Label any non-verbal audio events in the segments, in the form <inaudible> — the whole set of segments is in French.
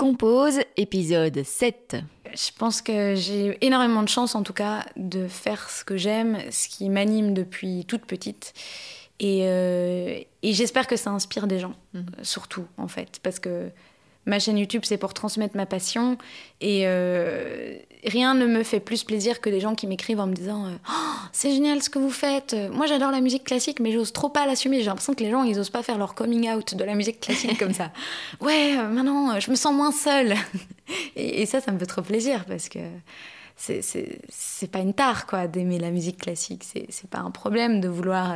Compose, épisode 7. Je pense que j'ai énormément de chance, en tout cas, de faire ce que j'aime, ce qui m'anime depuis toute petite. Et, euh, et j'espère que ça inspire des gens, mhm. surtout, en fait. Parce que ma chaîne YouTube, c'est pour transmettre ma passion. Et euh, rien ne me fait plus plaisir que des gens qui m'écrivent en me disant euh, oh, C'est génial ce que vous faites. Moi, j'adore la musique classique, mais j'ose trop pas l'assumer. J'ai l'impression que les gens, ils osent pas faire leur coming out de la musique classique comme ça. <laughs> Ouais, euh, maintenant, je me sens moins seule. <laughs> et, ça, ça me fait trop plaisir parce que c'est pas une tare quoi d'aimer la musique classique c'est pas un problème de vouloir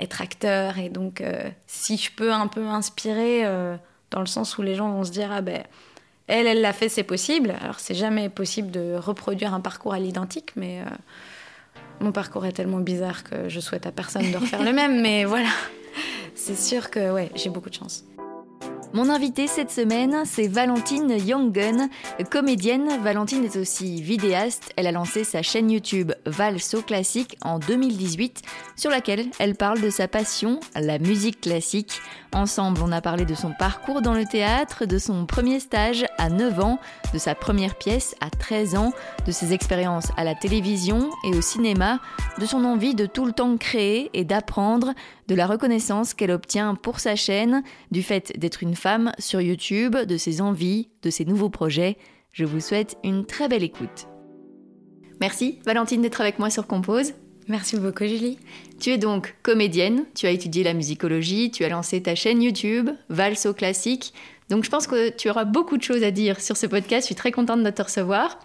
être acteur et donc si je peux un peu inspirer dans le sens où les gens vont se dire ah ben elle, elle l'a fait, c'est possible. Alors c'est jamais possible de reproduire un parcours à l'identique, mais euh, mon parcours est tellement bizarre que je souhaite à personne de refaire le <laughs> même. Mais voilà, c'est sûr que ouais, j'ai beaucoup de chance. Mon invitée cette semaine, c'est Valentine Younggun, comédienne. Valentine est aussi vidéaste. Elle a lancé sa chaîne YouTube Valso Classique en 2018, sur laquelle elle parle de sa passion, la musique classique. Ensemble, on a parlé de son parcours dans le théâtre, de son premier stage à 9 ans, de sa première pièce à 13 ans, de ses expériences à la télévision et au cinéma, de son envie de tout le temps créer et d'apprendre, de la reconnaissance qu'elle obtient pour sa chaîne, du fait d'être une femme sur YouTube, de ses envies, de ses nouveaux projets. Je vous souhaite une très belle écoute. Merci Valentine d'être avec moi sur Compose. Merci beaucoup Julie. Tu es donc comédienne, tu as étudié la musicologie, tu as lancé ta chaîne YouTube, Valso Classique. Donc je pense que tu auras beaucoup de choses à dire sur ce podcast, je suis très contente de te recevoir.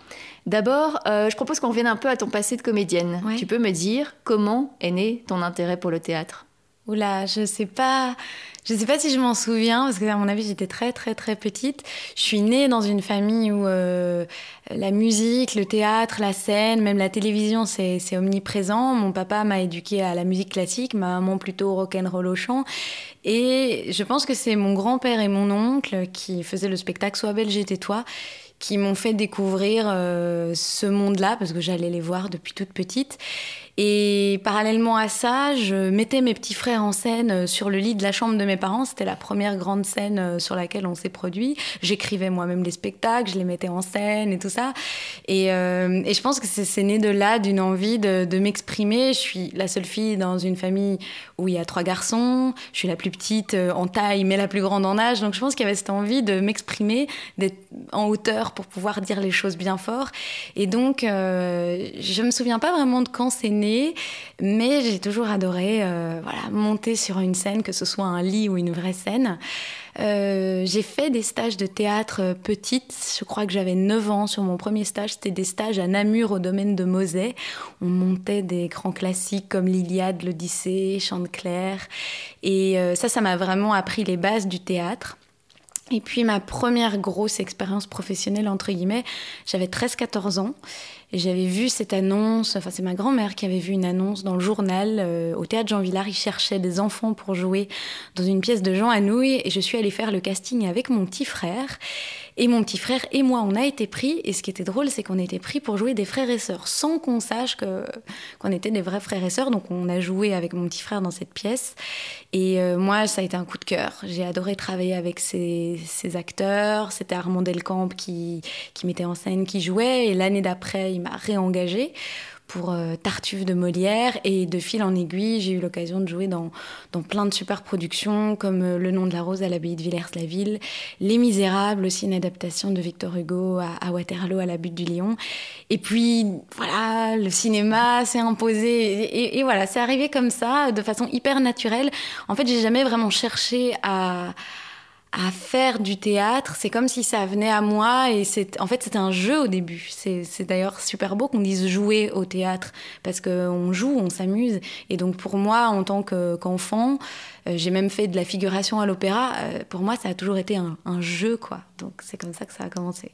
D'abord, euh, je propose qu'on revienne un peu à ton passé de comédienne. Tu peux me dire comment est né ton intérêt pour le théâtre? Oula, je sais pas. Je sais pas si je m'en souviens, parce que à mon avis j'étais très très très petite. Je suis née dans une famille où euh, la musique, le théâtre, la scène, même la télévision, c'est omniprésent. Mon papa m'a éduquée à la musique classique, ma maman plutôt rock'n'roll au chant. Et je pense que c'est mon grand-père et mon oncle qui faisaient le spectacle Sois belle, j'étais toi qui m'ont fait découvrir euh, ce monde-là, parce que j'allais les voir depuis toute petite. Et parallèlement à ça, je mettais mes petits frères en scène euh, sur le lit de la chambre de mes parents. C'était la première grande scène euh, sur laquelle on s'est produit. J'écrivais moi-même les spectacles, je les mettais en scène et tout ça. Et, euh, je pense que c'est né de là, d'une envie de, de m'exprimer. Je suis la seule fille dans une famille où il y a trois garçons. Je suis la plus petite en taille, mais la plus grande en âge. Donc je pense qu'il y avait cette envie de m'exprimer, d'être en hauteur pour pouvoir dire les choses bien fort. Et donc, euh, je me souviens pas vraiment de quand c'est né mais j'ai toujours adoré euh, voilà, monter sur une scène, que ce soit un lit ou une vraie scène. Euh, j'ai fait des stages de théâtre petite. Je crois que j'avais 9 ans sur mon premier stage. C'était des stages à Namur au domaine de Mosée. On montait des grands classiques comme l'Iliade, l'Odyssée, Chanteclair. Et euh, ça, ça m'a vraiment appris les bases du théâtre. Et puis ma première grosse expérience professionnelle, entre guillemets, j'avais 13-14 ans. Et j'avais vu cette annonce, enfin c'est ma grand-mère qui avait vu une annonce dans le journal euh, au théâtre Jean Villard. Ils cherchaient des enfants pour jouer dans une pièce de Jean Anouilh et je suis allée faire le casting avec mon petit frère. Et mon petit frère et moi, on a été pris. Et ce qui était drôle, c'est qu'on était pris pour jouer des frères et sœurs sans qu'on sache que, qu'on était des vrais frères et sœurs. Donc on a joué avec mon petit frère dans cette pièce. Et euh, moi, ça a été un coup de cœur. J'ai adoré travailler avec ces, ces acteurs. C'était Armand Delcamp qui, qui mettait en scène, qui jouait. Et l'année d'après, m'a réengagée pour euh, Tartuffe de Molière et de fil en aiguille, j'ai eu l'occasion de jouer dans, dans plein de super productions comme euh, Le nom de la rose à l'abbaye de Villers-la-Ville, Les Misérables, aussi une adaptation de Victor Hugo à, Waterloo à la butte du Lion. Et puis voilà, le cinéma s'est imposé et, et voilà, c'est arrivé comme ça, de façon hyper naturelle. En fait, j'ai jamais vraiment cherché à à faire du théâtre. C'est comme si ça venait à moi et c'est en fait c'était un jeu au début. C'est d'ailleurs super beau qu'on dise jouer au théâtre parce qu'on joue, on s'amuse. Et donc pour moi en tant qu'enfant, euh, j'ai même fait de la figuration à l'opéra. Euh, pour moi ça a toujours été un, un jeu quoi. Donc c'est comme ça que ça a commencé.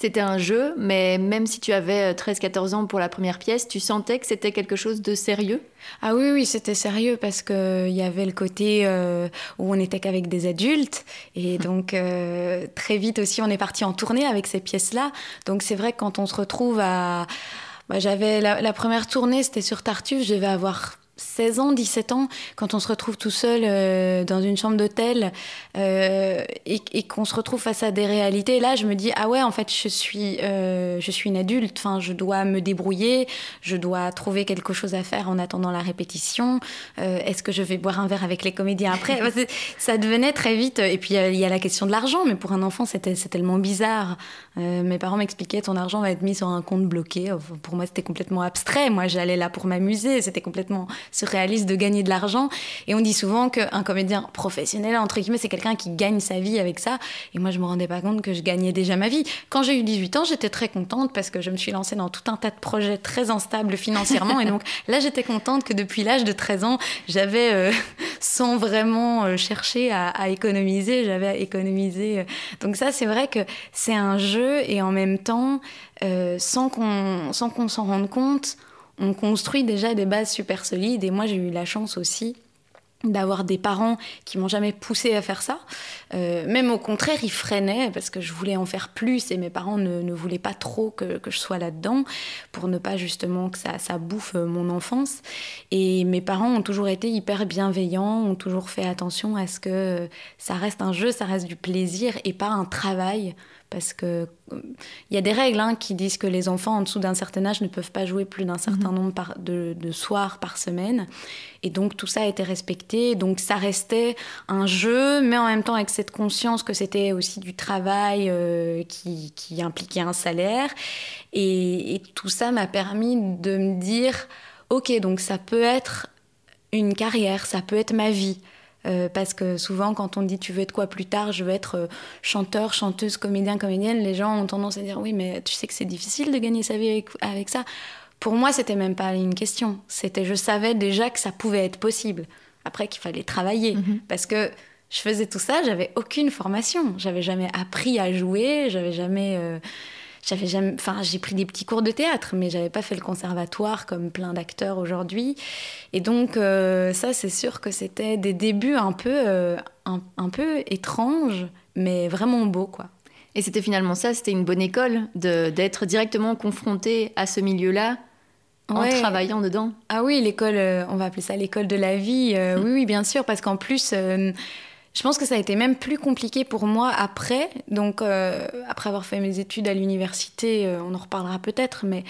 C'était un jeu, mais même si tu avais 13-14 ans pour la première pièce, tu sentais que c'était quelque chose de sérieux? Ah oui, oui, c'était sérieux parce qu'il y avait le côté euh, où on n'était qu'avec des adultes. Et donc, euh, très vite aussi, on est parti en tournée avec ces pièces-là. Donc, c'est vrai que quand on se retrouve à. Bah, j'avais la, la, première tournée, c'était sur Tartuffe, je devais avoir 16 ans, 17 ans, quand on se retrouve tout seul euh, dans une chambre d'hôtel euh, et, qu'on se retrouve face à des réalités, là, je me dis ah ouais, en fait, je suis, euh, je suis une adulte. Enfin, je dois me débrouiller, je dois trouver quelque chose à faire en attendant la répétition. Est-ce que je vais boire un verre avec les comédiens après? Ça devenait très vite. Et puis il y, a la question de l'argent, mais pour un enfant, c'était tellement bizarre. mes parents m'expliquaient ton argent va être mis sur un compte bloqué. Pour moi, c'était complètement abstrait. Moi, j'allais là pour m'amuser. C'était complètement surréaliste de gagner de l'argent. Et on dit souvent qu'un comédien professionnel, entre guillemets, c'est quelqu'un qui gagne sa vie avec ça. Et moi, je me rendais pas compte que je gagnais déjà ma vie. Quand j'ai eu 18 ans, j'étais très contente parce que je me suis lancée dans tout un tas de projets très instables financièrement. et donc là, j'étais contente que depuis l'âge de 13 ans, j'avais, euh, <laughs> sans vraiment euh, chercher à, économiser, j'avais économisé. Euh. Donc ça, c'est vrai que c'est un jeu et en même temps, sans qu'on s'en rende compte, on construit déjà des bases super solides. Et moi, j'ai eu la chance aussi d'avoir des parents qui m'ont jamais poussé à faire ça. Euh, même au contraire, ils freinaient parce que je voulais en faire plus et mes parents ne, voulaient pas trop que, je sois là-dedans pour ne pas justement que ça, ça bouffe mon enfance. Et mes parents ont toujours été hyper bienveillants, ont toujours fait attention à ce que ça reste un jeu, ça reste du plaisir et pas un travail parce que il y a des règles hein, qui disent que les enfants en dessous d'un certain âge ne peuvent pas jouer plus d'un certain mhm. nombre de, soirs par semaine. Et donc tout ça a été respecté. Donc ça restait un jeu, mais en même temps avec cette conscience que c'était aussi du travail euh, qui, impliquait un salaire. et tout ça m'a permis de me dire, ok, donc ça peut être une carrière, ça peut être ma vie. Euh, parce que souvent, quand on dit tu veux être quoi plus tard, je veux être euh, chanteur, chanteuse, comédien, comédienne, les gens ont tendance à dire oui, mais tu sais que c'est difficile de gagner sa vie avec, ça. Pour moi, c'était même pas une question. C'était, je savais déjà que ça pouvait être possible. Après, qu'il fallait travailler. Mhm. Parce que je faisais tout ça, j'avais aucune formation. J'avais jamais appris à jouer, j'avais jamais. Euh, j'avais jamais, enfin, j'ai pris des petits cours de théâtre, mais j'avais pas fait le conservatoire comme plein d'acteurs aujourd'hui. Et donc, euh, ça, c'est sûr que c'était des débuts un peu, euh, un, peu étranges, mais vraiment beaux, quoi. Et c'était finalement ça, c'était une bonne école d'être directement confronté à ce milieu-là en travaillant dedans. Ah oui, l'école, euh, on va appeler ça l'école de la vie. oui, oui, bien sûr, parce qu'en plus je pense que ça a été même plus compliqué pour moi après. Donc, euh, après avoir fait mes études à l'université, euh, on en reparlera peut-être, mais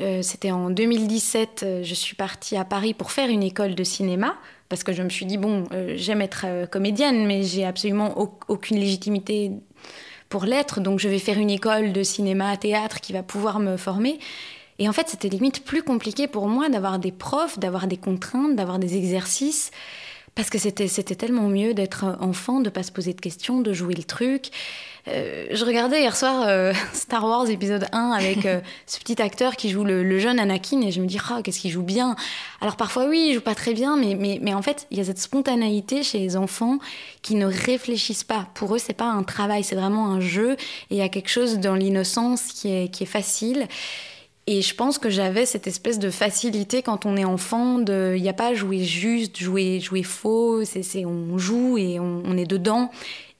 euh, c'était en 2017, je suis partie à Paris pour faire une école de cinéma. Parce que je me suis dit, bon, j'aime être comédienne, mais j'ai absolument aucune légitimité pour l'être. Donc, je vais faire une école de cinéma, théâtre qui va pouvoir me former. Et en fait, c'était limite plus compliqué pour moi d'avoir des profs, d'avoir des contraintes, d'avoir des exercices. Parce que c'était, c'était tellement mieux d'être enfant, de pas se poser de questions, de jouer le truc. Euh, je regardais hier soir euh, <laughs> Star Wars épisode 1 avec euh, <laughs> ce petit acteur qui joue le, jeune Anakin et je me dis, ah, qu'est-ce qu'il joue bien. Alors parfois, oui, il joue pas très bien, mais, mais, mais en fait, il y a cette spontanéité chez les enfants qui ne réfléchissent pas. Pour eux, c'est pas un travail, c'est vraiment un jeu et il y a quelque chose dans l'innocence qui est, qui est facile. Et je pense que j'avais cette espèce de facilité quand on est enfant, il n'y a pas jouer juste, jouer, jouer faux, c'est, on joue et on, est dedans.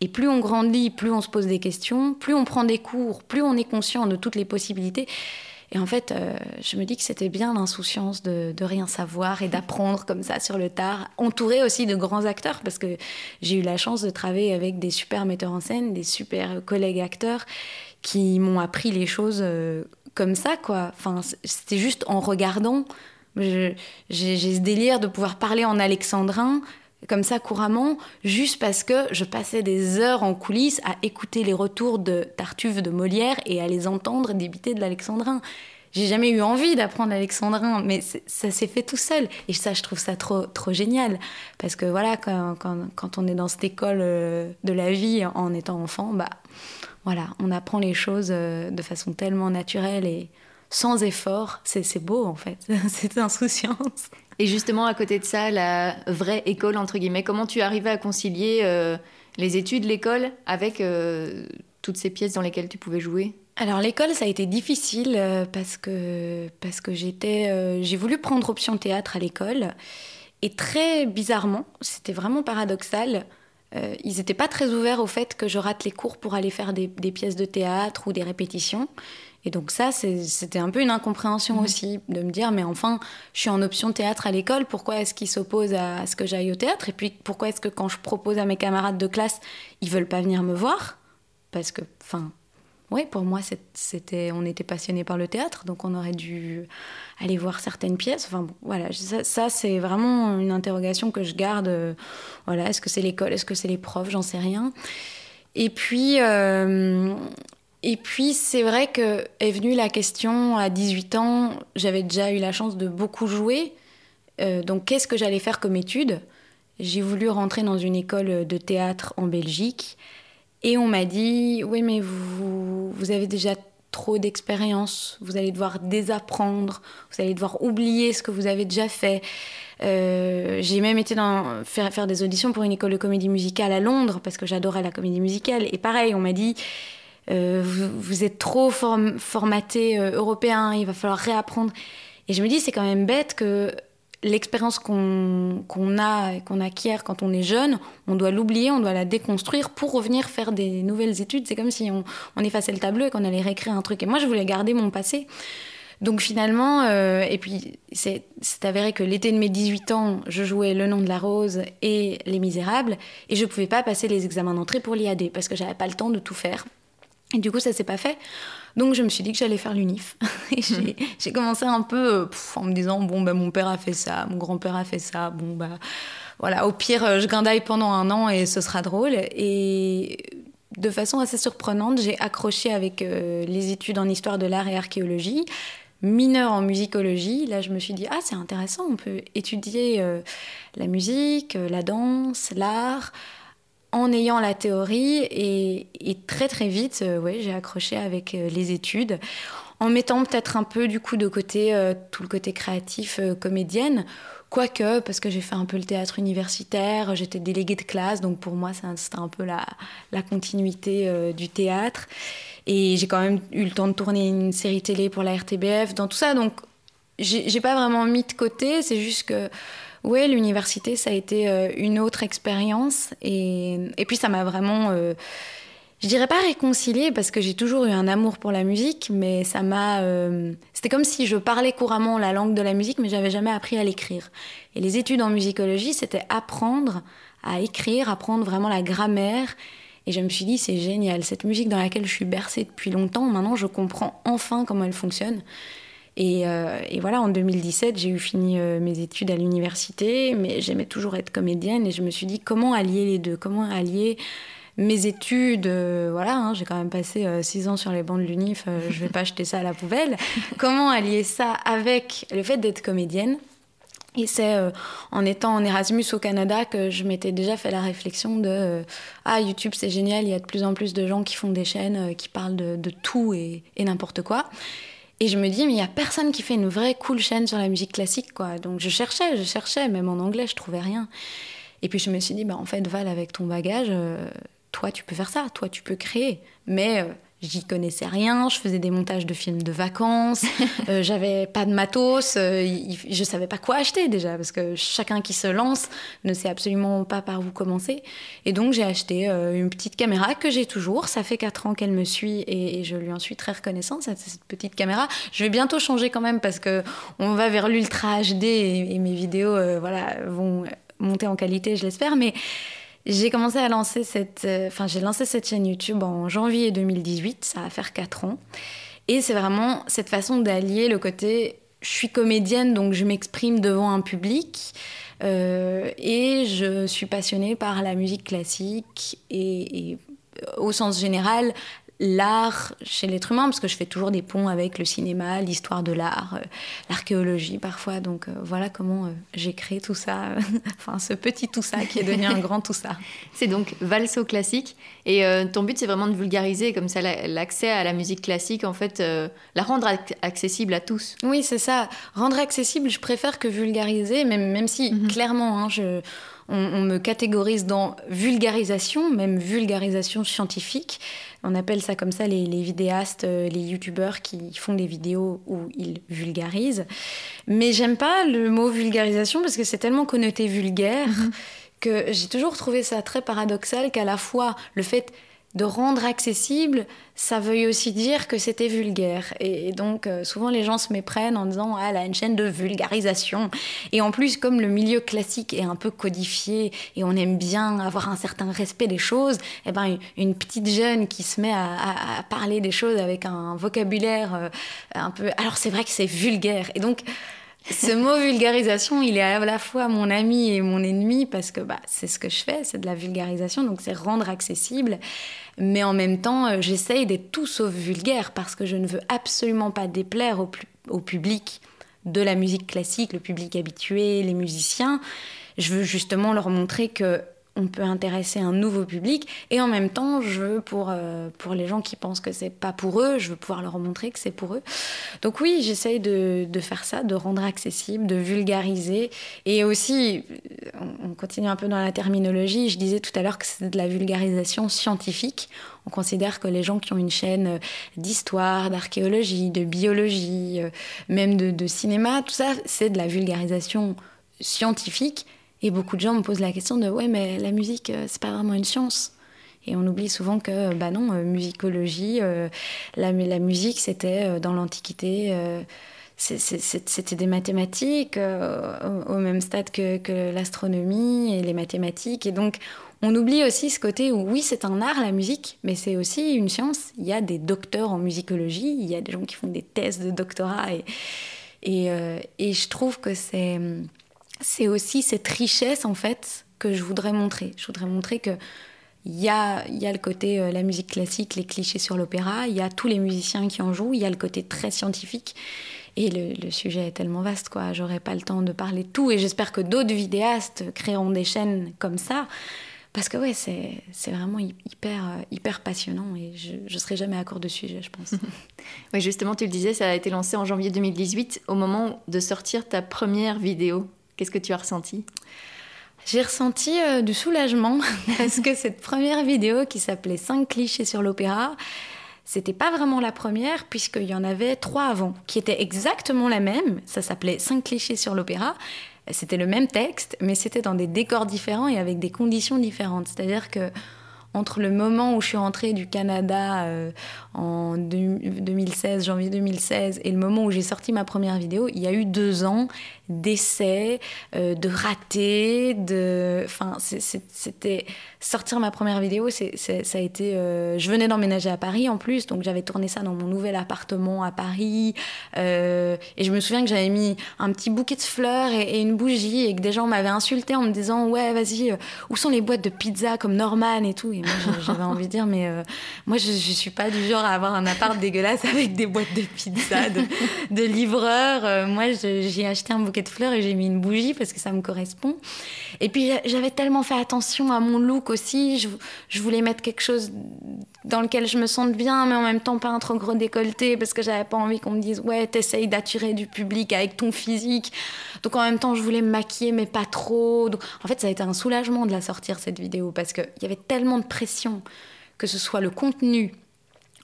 Et plus on grandit, plus on se pose des questions, plus on prend des cours, plus on est conscient de toutes les possibilités. Et en fait, euh, je me dis que c'était bien l'insouciance de, de, rien savoir et d'apprendre comme ça sur le tard, entouré aussi de grands acteurs, parce que j'ai eu la chance de travailler avec des super metteurs en scène, des super collègues acteurs qui m'ont appris les choses euh, comme ça, quoi. Enfin, c'était juste en regardant. J'ai ce délire de pouvoir parler en alexandrin comme ça couramment, juste parce que je passais des heures en coulisses à écouter les retours de Tartuffe de Molière et à les entendre débiter de l'alexandrin. J'ai jamais eu envie d'apprendre l'alexandrin, mais ça s'est fait tout seul. Et ça, je trouve ça trop, trop génial. Parce que voilà, quand, quand, on est dans cette école euh, de la vie en étant enfant, bah, voilà, on apprend les choses euh, de façon tellement naturelle et sans effort. C'est beau en fait, <laughs> c'est insouciance. Et justement, à côté de ça, la vraie école, entre guillemets, comment tu arrivais à concilier euh, les études, l'école, avec euh, toutes ces pièces dans lesquelles tu pouvais jouer? Alors l'école, ça a été difficile parce que, parce que j'étais, j'ai voulu prendre option théâtre à l'école. Et très bizarrement, c'était vraiment paradoxal, ils n'étaient pas très ouverts au fait que je rate les cours pour aller faire des, pièces de théâtre ou des répétitions. Et donc ça, c'était un peu une incompréhension mmh. aussi, de me dire, mais enfin, je suis en option théâtre à l'école, pourquoi est-ce qu'ils s'opposent à ce que j'aille au théâtre? Et puis pourquoi est-ce que quand je propose à mes camarades de classe, ils veulent pas venir me voir? Parce que, enfin, oui, pour moi, c'était, on était passionné par le théâtre, donc on aurait dû aller voir certaines pièces. Enfin, voilà, ça, c'est vraiment une interrogation que je garde. Euh, voilà, est-ce que c'est l'école, est-ce que c'est les profs, j'en sais rien. Et puis, euh, et puis c'est vrai que est venue la question à 18 ans. J'avais déjà eu la chance de beaucoup jouer. Euh, donc, qu'est-ce que j'allais faire comme étude? J'ai voulu rentrer dans une école de théâtre en Belgique. Et on m'a dit, oui, mais vous, vous avez déjà trop d'expérience, vous allez devoir désapprendre, vous allez devoir oublier ce que vous avez déjà fait. Euh, j'ai même été dans, faire, des auditions pour une école de comédie musicale à Londres parce que j'adorais la comédie musicale. Et pareil, on m'a dit, euh, vous, êtes trop formaté euh, européen, il va falloir réapprendre. Et je me dis, c'est quand même bête que l'expérience qu'on a, qu'on acquiert quand on est jeune, on doit l'oublier, on doit la déconstruire pour revenir faire des nouvelles études. C'est comme si on, on, effaçait le tableau et qu'on allait réécrire un truc. Et moi, je voulais garder mon passé. Donc finalement, euh, et puis c'est avéré que l'été de mes 18 ans, je jouais Le nom de la rose et Les Misérables, et je ne pouvais pas passer les examens d'entrée pour l'IAD parce que j'avais pas le temps de tout faire. Et du coup, ça s'est pas fait. Donc je me suis dit que j'allais faire l'UNIF. <laughs> et mhm. j'ai commencé un peu euh, en me disant bon ben mon père a fait ça, mon grand-père a fait ça, bon bah voilà, au pire euh, je guindaille pendant un an et ce sera drôle. Et de façon assez surprenante, j'ai accroché avec euh, les études en histoire de l'art et archéologie, mineure en musicologie. Là, je me suis dit ah c'est intéressant, on peut étudier la musique, la danse, l'art en ayant la théorie et, très très vite, euh, ouais, j'ai accroché avec euh, les études, en mettant peut-être un peu du coup de côté euh, tout le côté créatif comédienne, quoique parce que j'ai fait un peu le théâtre universitaire, j'étais déléguée de classe, donc pour moi c'était un peu la, la continuité du théâtre. Et j'ai quand même eu le temps de tourner une série télé pour la RTBF, dans tout ça, donc j'ai pas vraiment mis de côté, c'est juste que oui, l'université, ça a été euh, une autre expérience. Et, et, puis, ça m'a vraiment, euh, je dirais pas réconciliée, parce que j'ai toujours eu un amour pour la musique, mais ça m'a. Euh, c'était comme si je parlais couramment la langue de la musique, mais j'avais jamais appris à l'écrire. Et les études en musicologie, c'était apprendre à écrire, apprendre vraiment la grammaire. Et je me suis dit, c'est génial, cette musique dans laquelle je suis bercée depuis longtemps, maintenant je comprends enfin comment elle fonctionne. Euh, et, voilà, en 2017, j'ai eu fini euh, mes études à l'université, mais j'aimais toujours être comédienne et je me suis dit comment allier les deux, comment allier mes études, euh, voilà, hein, j'ai quand même passé six ans sur les bancs de l'UNIF, je vais pas <laughs> jeter ça à la poubelle. comment allier ça avec le fait d'être comédienne? Et c'est en étant en Erasmus au Canada que je m'étais déjà fait la réflexion de ah YouTube c'est génial, il y a de plus en plus de gens qui font des chaînes qui parlent de, tout et, et n'importe quoi. Et je me dis, mais il n'y a personne qui fait une vraie cool chaîne sur la musique classique, quoi. Donc je cherchais, je cherchais, même en anglais, je trouvais rien. Et puis je me suis dit, bah, en fait, Val, avec ton bagage, euh, toi, tu peux faire ça, toi, tu peux créer. Mais euh, J'y connaissais rien, je faisais des montages de films de vacances, <laughs> euh, j'avais pas de matos, euh, je savais pas quoi acheter déjà, parce que chacun qui se lance ne sait absolument pas par où commencer. Et donc j'ai acheté euh, une petite caméra que j'ai toujours, ça fait 4 ans qu'elle me suit et, je lui en suis très reconnaissante, cette, cette, petite caméra. Je vais bientôt changer quand même parce que on va vers l'ultra HD et, et, mes vidéos voilà, vont monter en qualité, je l'espère, mais j'ai commencé à lancer cette, euh, enfin j'ai lancé cette chaîne YouTube en janvier 2018, ça va faire 4 ans. Et c'est vraiment cette façon d'allier le côté, je suis comédienne donc je m'exprime devant un public. Euh, et je suis passionnée par la musique classique et, et au sens général l'art chez l'être humain, parce que je fais toujours des ponts avec le cinéma, l'histoire de l'art, euh, l'archéologie parfois. Donc euh, voilà comment euh, j'ai créé tout ça, <laughs> enfin ce petit tout ça qui est devenu un <laughs> grand tout ça. C'est donc valso classique. Et ton but, c'est vraiment de vulgariser comme ça l'accès à la musique classique, en fait, la rendre accessible à tous. Oui, c'est ça. Rendre accessible, je préfère que vulgariser, même, même si mhm. clairement, hein, je on, me catégorise dans vulgarisation, même vulgarisation scientifique. On appelle ça comme ça les, vidéastes, euh, les youtubeurs qui font des vidéos où ils vulgarisent. Mais j'aime pas le mot vulgarisation parce que c'est tellement connoté vulgaire. Mhm. que j'ai toujours trouvé ça très paradoxal qu'à la fois le fait de rendre accessible, ça veuille aussi dire que c'était vulgaire. Et, donc, euh, souvent, les gens se méprennent en disant Ah, elle a une chaîne de vulgarisation. Et en plus, comme le milieu classique est un peu codifié et on aime bien avoir un certain respect des choses, eh ben, une petite jeune qui se met à, parler des choses avec un vocabulaire euh, un peu. Alors, c'est vrai que c'est vulgaire. Et donc, ce mot vulgarisation, il est à la fois mon ami et mon ennemi parce que bah, c'est ce que je fais, c'est de la vulgarisation, donc c'est rendre accessible. Mais en même temps, euh, j'essaye d'être tout sauf vulgaire parce que je ne veux absolument pas déplaire au, au public de la musique classique, le public habitué, les musiciens. Je veux justement leur montrer que on peut intéresser un nouveau public. Et en même temps je veux pour, euh, pour les gens qui pensent que c'est pas pour eux je veux pouvoir leur montrer que c'est pour eux. Donc oui j'essaye de, de, faire ça de rendre accessible de vulgariser. Et aussi on continue un peu dans la terminologie. Je disais tout à l'heure que c'est de la vulgarisation scientifique. On considère que les gens qui ont une chaîne d'histoire d'archéologie de biologie euh, même de, de cinéma tout ça c'est de la vulgarisation scientifique et beaucoup de gens me posent la question de ouais, mais la musique, euh, c'est pas vraiment une science. Et on oublie souvent que, bah non, euh, musicologie, euh, la, musique, c'était dans l'Antiquité, c'était des mathématiques au, même stade que, l'astronomie et les mathématiques. Et donc, on oublie aussi ce côté où, oui, c'est un art, la musique, mais c'est aussi une science. Il y a des docteurs en musicologie, il y a des gens qui font des thèses de doctorat. Et, et, et je trouve que c'est c'est aussi cette richesse en fait que je voudrais montrer. Je voudrais montrer que il y a, le côté euh, la musique classique, les clichés sur l'opéra, il y a tous les musiciens qui en jouent, il y a le côté très scientifique. Et le, sujet est tellement vaste, quoi. J'aurais pas le temps de parler de tout. Et j'espère que d'autres vidéastes créeront des chaînes comme ça. Parce que, ouais, c'est, vraiment hyper, euh, hyper passionnant. Et je ne serai jamais à court de sujet, je pense. <laughs> oui, justement, tu le disais, ça a été lancé en janvier 2018, au moment de sortir ta première vidéo. Qu'est-ce que tu as ressenti? J'ai ressenti euh, du soulagement <laughs> parce que cette première vidéo qui s'appelait 5 clichés sur l'opéra, c'était pas vraiment la première puisqu'il y en avait trois avant qui étaient exactement la même. Ça s'appelait 5 clichés sur l'opéra. C'était le même texte, mais c'était dans des décors différents et avec des conditions différentes. C'est-à-dire que entre le moment où je suis rentrée du Canada euh, en 2016, janvier 2016, et le moment où j'ai sorti ma première vidéo, il y a eu deux ans d'essais, euh, de ratés, de... Enfin, c'était... Sortir ma première vidéo, ça a été... Euh, je venais d'emménager à Paris en plus, donc j'avais tourné ça dans mon nouvel appartement à Paris. et je me souviens que j'avais mis un petit bouquet de fleurs et, une bougie et que des gens m'avaient insulté en me disant « Ouais, vas-y, où sont les boîtes de pizza comme Norman et tout ?» moi, j'avais envie de dire, mais euh, moi, je, je suis pas du genre à avoir un appart dégueulasse avec des boîtes de pizza, de, de livreurs. Euh, moi, j'ai acheté un bouquet fleurs et j'ai mis une bougie parce que ça me correspond. Et puis, j'avais tellement fait attention à mon look aussi. Je, voulais mettre quelque chose dans lequel je me sente bien, mais en même temps pas un trop gros décolleté parce que j'avais pas envie qu'on me dise, ouais, t'essayes d'attirer du public avec ton physique. Donc, en même temps, je voulais me maquiller, mais pas trop. En fait, ça a été un soulagement de la sortir, cette vidéo, parce qu'il y avait tellement de pression, que ce soit le contenu,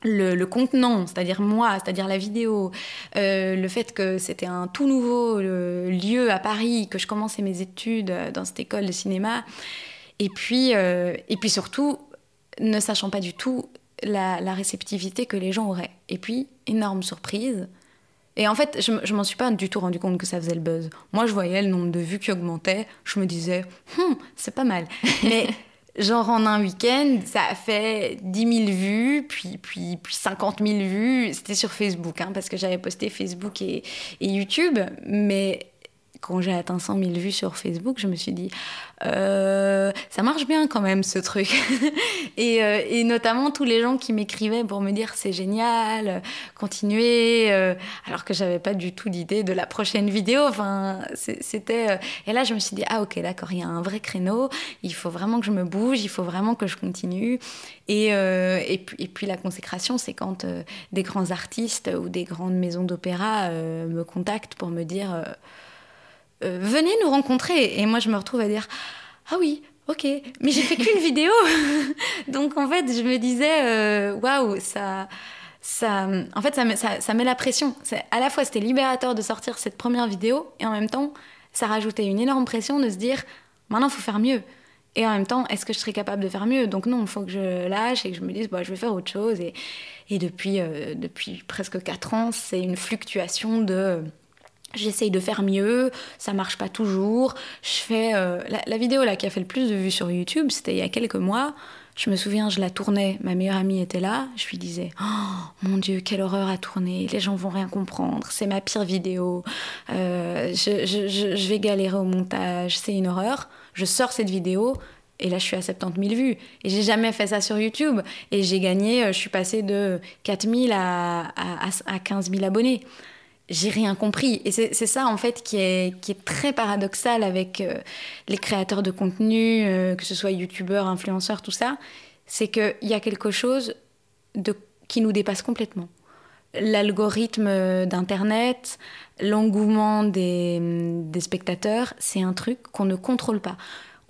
le, contenant, c'est-à-dire moi, c'est-à-dire la vidéo, euh, le fait que c'était un tout nouveau lieu à Paris, que je commençais mes études dans cette école de cinéma, et puis, euh, et puis surtout, ne sachant pas du tout la, la, réceptivité que les gens auraient. Et puis, énorme surprise. Et en fait, je, je m'en suis pas du tout rendu compte que ça faisait le buzz. Moi, je voyais le nombre de vues qui augmentait, je me disais, hum, c'est pas mal. <laughs> Mais Genre en un week-end, ça a fait 10 000 vues, puis, puis, puis 50 000 vues. C'était sur Facebook, hein, parce que j'avais posté Facebook et, et YouTube. Mais quand j'ai atteint 100 000 vues sur Facebook, je me suis dit, euh, ça marche bien quand même ce truc. <laughs> et, euh, et, notamment tous les gens qui m'écrivaient pour me dire c'est génial, continuez, euh, alors que j'avais pas du tout d'idée de la prochaine vidéo. Enfin, c'était. et là, je me suis dit, ah ok, d'accord, il y a un vrai créneau, il faut vraiment que je me bouge, il faut vraiment que je continue. Et, et, puis, et puis la consécration, c'est quand des grands artistes ou des grandes maisons d'opéra me contactent pour me dire. Euh, venez nous rencontrer. Et moi, je me retrouve à dire, ah oui, ok, mais j'ai fait qu'une vidéo. <laughs> Donc, en fait, je me disais, euh, waouh, ça, ça, en fait, ça, met, ça, met la pression. À la fois, c'était libérateur de sortir cette première vidéo, et en même temps, ça rajoutait une énorme pression de se dire, maintenant, il faut faire mieux. Et en même temps, est-ce que je serais capable de faire mieux? Donc non, il faut que je lâche et que je me dise, bah, je vais faire autre chose. Et, et depuis, euh, depuis presque 4 ans, c'est une fluctuation de... J'essaye de faire mieux, ça marche pas toujours. Je fais euh, la, vidéo là qui a fait le plus de vues sur YouTube, c'était il y a quelques mois. Je me souviens, je la tournais, ma meilleure amie était là, je lui disais Oh mon Dieu, quelle horreur à tourner, les gens vont rien comprendre, c'est ma pire vidéo, euh, je, je, je, vais galérer au montage, c'est une horreur. Je sors cette vidéo, et là, je suis à 70 000 vues. Et j'ai jamais fait ça sur YouTube. Et j'ai gagné, euh, je suis passée de 4 000 à, à, à 15 000 abonnés j'ai rien compris. Et c'est ça, en fait, qui est, qui est très paradoxal avec euh, les créateurs de contenu, euh, que ce soit youtubeurs, influenceurs, tout ça. C'est qu'il y a quelque chose de, qui nous dépasse complètement. L'algorithme d'Internet, l'engouement des, des spectateurs, c'est un truc qu'on ne contrôle pas.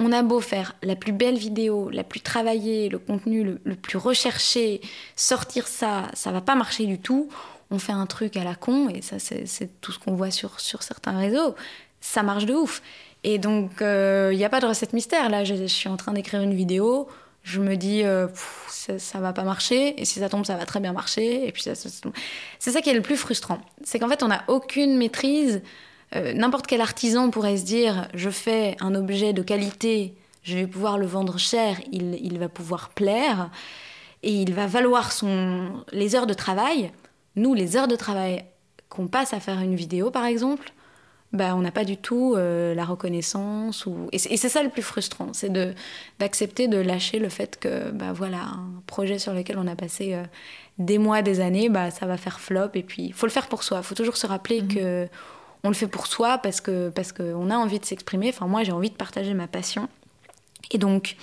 On a beau faire la plus belle vidéo, la plus travaillée, le contenu le, le plus recherché, sortir ça, ça va pas marcher du tout on fait un truc à la con, et ça c'est tout ce qu'on voit sur, sur certains réseaux, ça marche de ouf. Et donc, il euh, n'y a pas de recette mystère. Là, je, suis en train d'écrire une vidéo, je me dis, euh, ça, ça, va pas marcher, et si ça tombe, ça va très bien marcher, et puis ça, C'est ça qui est le plus frustrant. C'est qu'en fait, on n'a aucune maîtrise. Euh, n'importe quel artisan pourrait se dire, je fais un objet de qualité, je vais pouvoir le vendre cher, il, il va pouvoir plaire, et il va valoir son, les heures de travail. Nous, les heures de travail qu'on passe à faire une vidéo, par exemple, bah, on n'a pas du tout euh, la reconnaissance. Ou... Et c'est ça le plus frustrant, c'est d'accepter de, lâcher le fait que, bah, voilà, un projet sur lequel on a passé euh, des mois, des années, bah, ça va faire flop. Et puis, il faut le faire pour soi. Il faut toujours se rappeler qu'on mhm. que on le fait pour soi parce qu'on parce que a envie de s'exprimer. Enfin, moi, j'ai envie de partager ma passion. Et donc,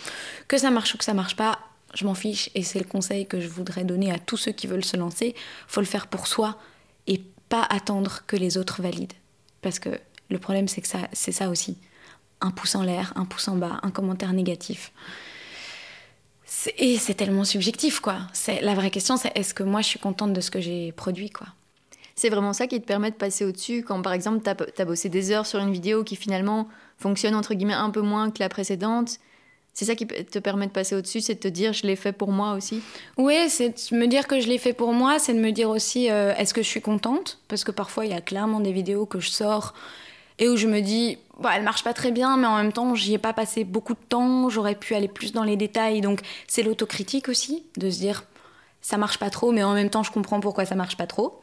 que ça marche ou que ça marche pas, je m'en fiche et c'est le conseil que je voudrais donner à tous ceux qui veulent se lancer. Faut le faire pour soi et pas attendre que les autres valident. Parce que le problème, c'est que ça, c'est ça aussi. Un pouce en l'air, un pouce en bas, un commentaire négatif. Et c'est tellement subjectif, quoi. C'est, la vraie question, c'est est-ce que moi, je suis contente de ce que j'ai produit, quoi? C'est vraiment ça qui te permet de passer au-dessus quand, par exemple, tu as bossé des heures sur une vidéo qui finalement fonctionne, entre guillemets, un peu moins que la précédente c'est ça qui te permet de passer au-dessus, c'est de te dire je l'ai fait pour moi aussi? Oui, c'est de me dire que je l'ai fait pour moi, c'est de me dire aussi euh, est-ce que je suis contente? Parce que parfois il y a clairement des vidéos que je sors et où je me dis bah, elle marche pas très bien, mais en même temps j'y ai pas passé beaucoup de temps, j'aurais pu aller plus dans les détails. Donc c'est l'autocritique aussi, de se dire ça marche pas trop, mais en même temps je comprends pourquoi ça marche pas trop.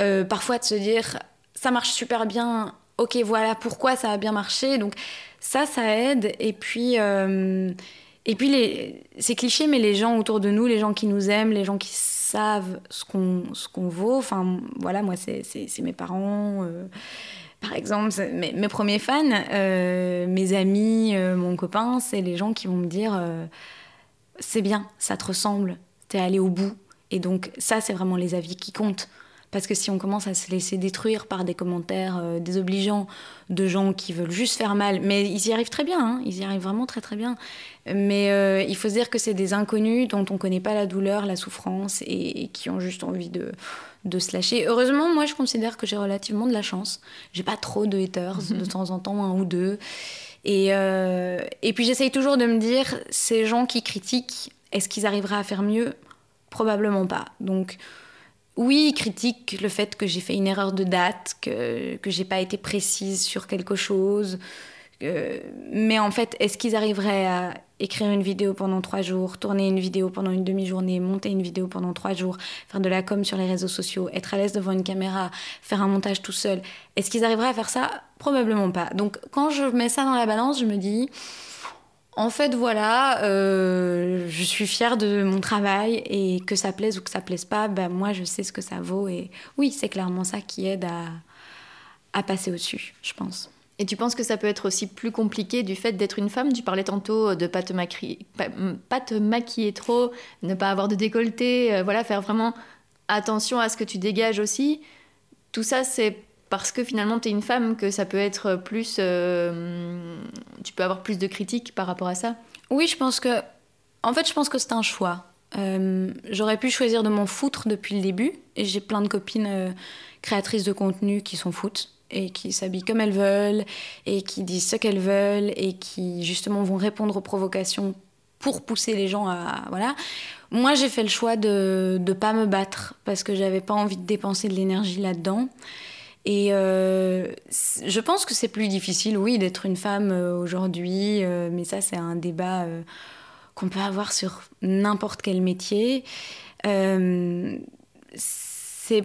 Euh, parfois de se dire ça marche super bien, ok voilà pourquoi ça a bien marché. Donc ça, ça aide. Et puis, euh, et puis c'est cliché, mais les gens autour de nous, les gens qui nous aiment, les gens qui savent ce qu'on, ce vaut. Enfin, voilà, moi, c'est, mes parents. Euh, par exemple, mes, mes, premiers fans, euh, mes amis, mon copain, c'est les gens qui vont me dire c'est bien, ça te ressemble, t'es allé au bout. Et donc, ça, c'est vraiment les avis qui comptent. Parce que si on commence à se laisser détruire par des commentaires euh, désobligeants de gens qui veulent juste faire mal, mais ils y arrivent très bien, hein, ils y arrivent vraiment très très bien. Mais euh, il faut se dire que c'est des inconnus dont on ne connaît pas la douleur, la souffrance et, qui ont juste envie de, de se lâcher. Heureusement, moi je considère que j'ai relativement de la chance. J'ai pas trop de haters, <laughs> de temps en temps un ou deux. Et, euh, et puis j'essaye toujours de me dire, ces gens qui critiquent, est-ce qu'ils arriveraient à faire mieux? Probablement pas. Donc oui, critique le fait que j'ai fait une erreur de date, que, que j'ai pas été précise sur quelque chose. mais en fait, est-ce qu'ils arriveraient à écrire une vidéo pendant trois jours, tourner une vidéo pendant une demi-journée, monter une vidéo pendant trois jours, faire de la com sur les réseaux sociaux, être à l'aise devant une caméra, faire un montage tout seul? Est-ce qu'ils arriveraient à faire ça? Probablement pas. Donc quand je mets ça dans la balance, je me dis en fait, voilà, euh, je suis fière de mon travail et que ça plaise ou que ça plaise pas, ben moi je sais ce que ça vaut et oui, c'est clairement ça qui aide à, passer au-dessus, je pense. Et tu penses que ça peut être aussi plus compliqué du fait d'être une femme? Tu parlais tantôt de pas te, pas, te maquiller trop, ne pas avoir de décolleté, euh, voilà, faire vraiment attention à ce que tu dégages aussi. Tout ça, c'est parce que finalement tu es une femme que ça peut être plus euh, tu peux avoir plus de critiques par rapport à ça? Oui je pense que en fait je pense que c'est un choix euh, j'aurais pu choisir de m'en foutre depuis le début et j'ai plein de copines euh, créatrices de contenu qui s'en foutent et qui s'habillent comme elles veulent et qui disent ce qu'elles veulent et qui justement vont répondre aux provocations pour pousser les gens à voilà. Moi, j'ai fait le choix de ne pas me battre parce que j'avais pas envie de dépenser de l'énergie là-dedans. Et euh, je pense que c'est plus difficile, oui, d'être une femme euh, aujourd'hui, euh, mais ça, c'est un débat qu'on peut avoir sur n'importe quel métier. c'est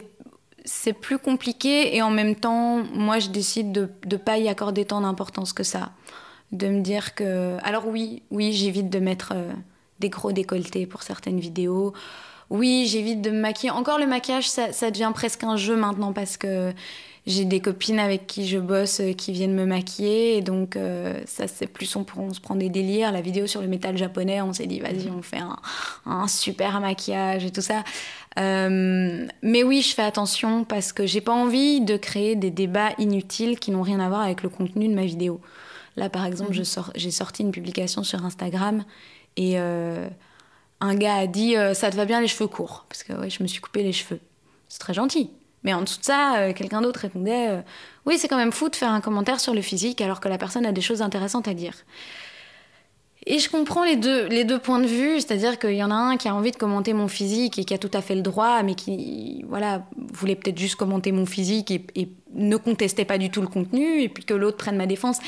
c'est plus compliqué et en même temps, moi, je décide de ne pas y accorder tant d'importance que ça. De me dire que... Alors oui, oui, j'évite de mettre des gros décolletés pour certaines vidéos. Oui, j'évite de me maquiller. Encore le maquillage, ça, ça, devient presque un jeu maintenant parce que j'ai des copines avec qui je bosse euh, qui viennent me maquiller. Et donc, euh, ça, c'est plus on, on se prend des délires. La vidéo sur le métal japonais, on s'est dit, vas-y, on fait un, un, super maquillage et tout ça. Euh, mais oui, je fais attention parce que j'ai pas envie de créer des débats inutiles qui n'ont rien à voir avec le contenu de ma vidéo. Là, par exemple, mhm. j'ai sorti une publication sur Instagram et euh, un gars a dit euh, Ça te va bien les cheveux courts Parce que ouais, je me suis coupé les cheveux. C'est très gentil. Mais en dessous de ça, euh, quelqu'un d'autre répondait Oui, c'est quand même fou de faire un commentaire sur le physique alors que la personne a des choses intéressantes à dire. Et je comprends les deux, les deux points de vue, c'est-à-dire qu'il y en a un qui a envie de commenter mon physique et qui a tout à fait le droit, mais qui voilà, voulait peut-être juste commenter mon physique et, et, ne contestait pas du tout le contenu, et puis que l'autre prenne ma défense.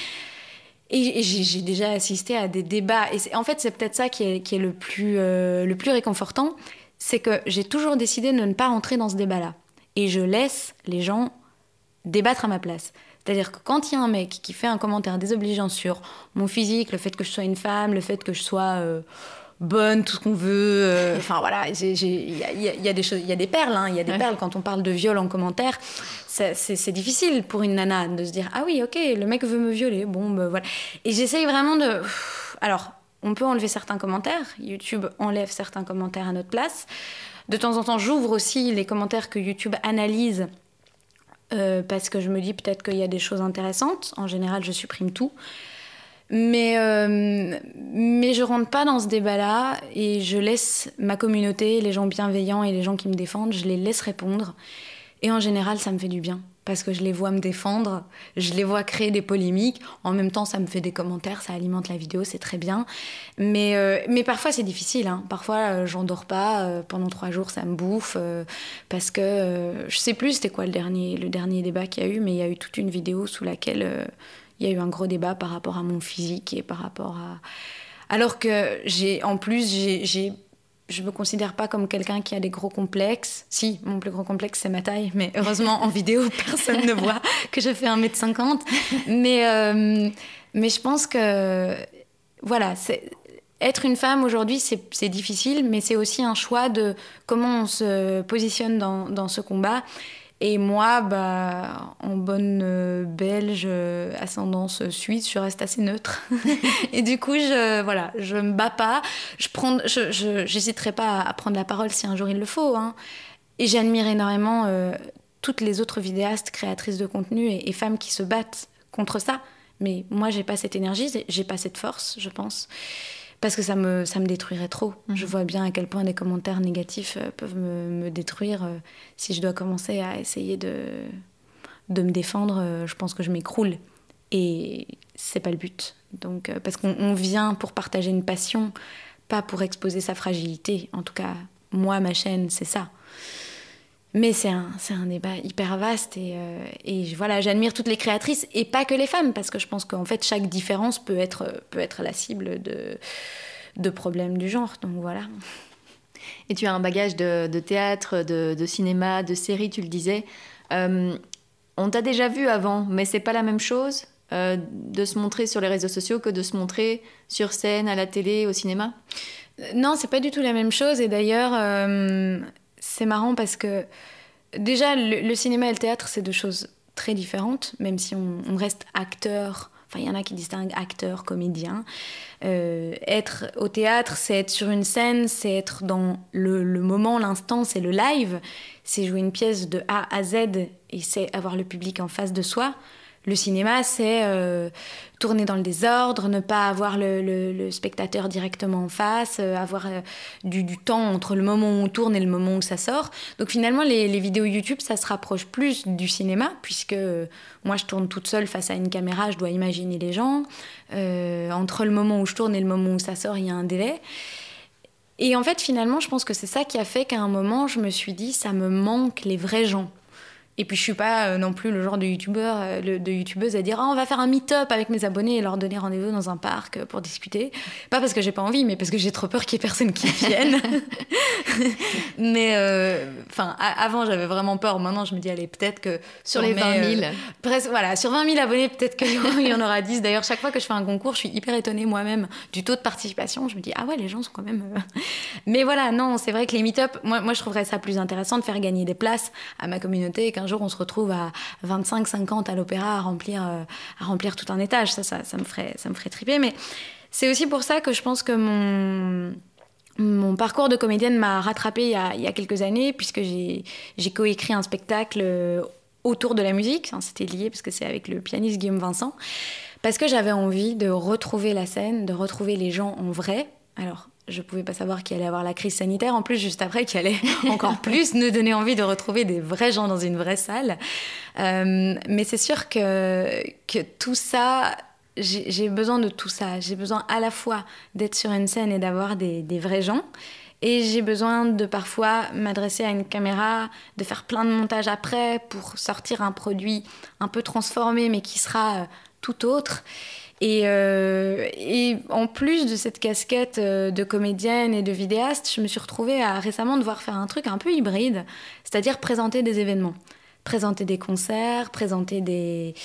Et, j'ai déjà assisté à des débats. Et en fait, c'est peut-être ça qui est, euh, le plus réconfortant. C'est que j'ai toujours décidé de ne pas rentrer dans ce débat-là. Et je laisse les gens débattre à ma place. C'est-à-dire que quand il y a un mec qui fait un commentaire désobligeant sur mon physique, le fait que je sois une femme, le fait que je sois. Euh, bonne, tout ce qu'on veut. Euh, enfin voilà, il y, a, des choses, il y a des perles, hein, il y a des perles. Quand on parle de viol en commentaire, c'est difficile pour une nana de se dire ah oui ok le mec veut me violer, bon ben voilà. Et j'essaye vraiment de, alors on peut enlever certains commentaires, YouTube enlève certains commentaires à notre place. De temps en temps, j'ouvre aussi les commentaires que YouTube analyse. Euh, parce que je me dis peut-être qu'il y a des choses intéressantes. En général, je supprime tout. Mais, euh, mais je rentre pas dans ce débat-là et je laisse ma communauté, les gens bienveillants et les gens qui me défendent, je les laisse répondre. Et en général, ça me fait du bien parce que je les vois me défendre, je les vois créer des polémiques. En même temps, ça me fait des commentaires, ça alimente la vidéo, c'est très bien. Mais, euh, mais parfois, c'est difficile. Hein. Parfois, euh, j'en dors pas. pendant trois jours, ça me bouffe. parce que je sais plus c'était quoi le dernier, le dernier débat qu'il y a eu, mais il y a eu toute une vidéo sous laquelle il y a eu un gros débat par rapport à mon physique et par rapport à. Alors que j'ai, en plus, j'ai, je me considère pas comme quelqu'un qui a des gros complexes. Si, mon plus gros complexe, c'est ma taille, mais heureusement, en vidéo, <laughs> personne ne voit que je fais 1m50. Mais, euh, mais je pense que, voilà, être une femme aujourd'hui, c'est, difficile, mais c'est aussi un choix de comment on se positionne dans, dans ce combat. Et moi, bah, en bonne euh, belge, euh, ascendance suisse, je reste assez neutre. <laughs> et du coup, je voilà, je me bats pas. Je prends, je, j'hésiterai pas à prendre la parole si un jour il le faut. Hein. Et j'admire énormément euh, toutes les autres vidéastes, créatrices de contenu et, et, femmes qui se battent contre ça. Mais moi, j'ai pas cette énergie, j'ai pas cette force, je pense parce que ça me, ça me détruirait trop. Mhm. Je vois bien à quel point des commentaires négatifs euh, peuvent me, me détruire. Euh, si je dois commencer à essayer de, de me défendre, euh, je pense que je m'écroule. Et c'est pas le but. Donc, parce qu'on vient pour partager une passion, pas pour exposer sa fragilité. En tout cas, moi, ma chaîne, c'est ça. Mais c'est un, un, débat hyper vaste et, euh, et voilà, j'admire toutes les créatrices et pas que les femmes parce que je pense qu'en fait chaque différence peut être, peut être la cible de, de problèmes du genre. Donc voilà. Et tu as un bagage de, de théâtre, de, de, cinéma, de série, tu le disais. Euh, on t'a déjà vu avant, mais c'est pas la même chose euh, de se montrer sur les réseaux sociaux que de se montrer sur scène, à la télé, au cinéma? Non, c'est pas du tout la même chose. Et d'ailleurs c'est marrant parce que déjà, le, cinéma et le théâtre, c'est deux choses très différentes, même si on, reste acteur. Enfin, il y en a qui distinguent acteur, comédien. Euh, être au théâtre, c'est être sur une scène, c'est être dans le, moment, l'instant, c'est le live. C'est jouer une pièce de A à Z et c'est avoir le public en face de soi. Le cinéma, c'est euh, tourner dans le désordre, ne pas avoir le, spectateur directement en face, euh, avoir euh, du, temps entre le moment où on tourne et le moment où ça sort. Donc finalement, les, vidéos YouTube, ça se rapproche plus du cinéma, puisque moi, je tourne toute seule face à une caméra, je dois imaginer les gens. entre le moment où je tourne et le moment où ça sort, il y a un délai. Et en fait, finalement, je pense que c'est ça qui a fait qu'à un moment, je me suis dit, ça me manque les vrais gens. Et puis je suis pas euh, non plus le genre de youtubeur, euh, de youtubeuse à dire oh, on va faire un meet-up avec mes abonnés et leur donner rendez-vous dans un parc euh, pour discuter. Pas parce que j'ai pas envie, mais parce que j'ai trop peur qu'il y ait personne qui <laughs> vienne. <laughs> mais enfin, avant j'avais vraiment peur. Maintenant je me dis allez peut-être que sur, les 20 000, presque voilà, sur 20 000 abonnés peut-être qu'il y en aura 10. D'ailleurs chaque fois que je fais un concours, je suis hyper étonnée moi-même du taux de participation. Je me dis ah ouais les gens sont quand même. <laughs> mais voilà non c'est vrai que les meet-up, moi, moi je trouverais ça plus intéressant de faire gagner des places à ma communauté qu'un jour on se retrouve à 25, 50 à l'opéra à remplir, euh, à remplir tout un étage. Ça, ça, ça, me ferait, ça me ferait triper. Mais c'est aussi pour ça que je pense que mon, mon parcours de comédienne m'a rattrapée il y, a, il y, a, quelques années, puisque j'ai coécrit un spectacle euh, autour de la musique. C'était lié parce que c'est avec le pianiste Guillaume Vincent. Parce que j'avais envie de retrouver la scène, de retrouver les gens en vrai. Alors, je pouvais pas savoir qu'il allait avoir la crise sanitaire. En plus, juste après, qu'il allait <laughs> encore plus nous donner envie de retrouver des vrais gens dans une vraie salle. Euh, mais c'est sûr que, que tout ça, j'ai besoin de tout ça. J'ai besoin à la fois d'être sur une scène et d'avoir des, des, vrais gens. Et j'ai besoin de parfois m'adresser à une caméra, de faire plein de montages après pour sortir un produit un peu transformé, mais qui sera euh, tout autre. Euh, et, en plus de cette casquette euh, de comédienne et de vidéaste, je me suis retrouvée à récemment devoir faire un truc un peu hybride, c'est-à-dire présenter des événements. Présenter des concerts, présenter des,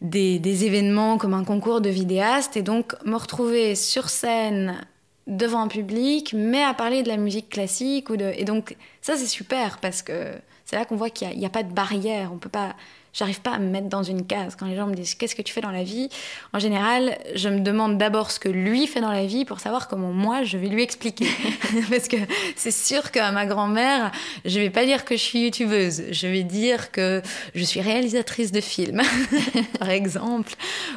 des, événements comme un concours de vidéaste, et donc me retrouver sur scène devant un public, mais à parler de la musique classique. Ou de... Et donc ça c'est super parce que c'est là qu'on voit qu'il n'y a, a, pas de barrière, on peut pas J'arrive pas à me mettre dans une case. Quand les gens me disent qu'est-ce que tu fais dans la vie, en général, je me demande d'abord ce que lui fait dans la vie pour savoir comment moi je vais lui expliquer. <laughs> Parce que c'est sûr qu'à ma grand-mère, je vais pas dire que je suis youtubeuse. Je vais dire que je suis réalisatrice de films, <laughs> par exemple,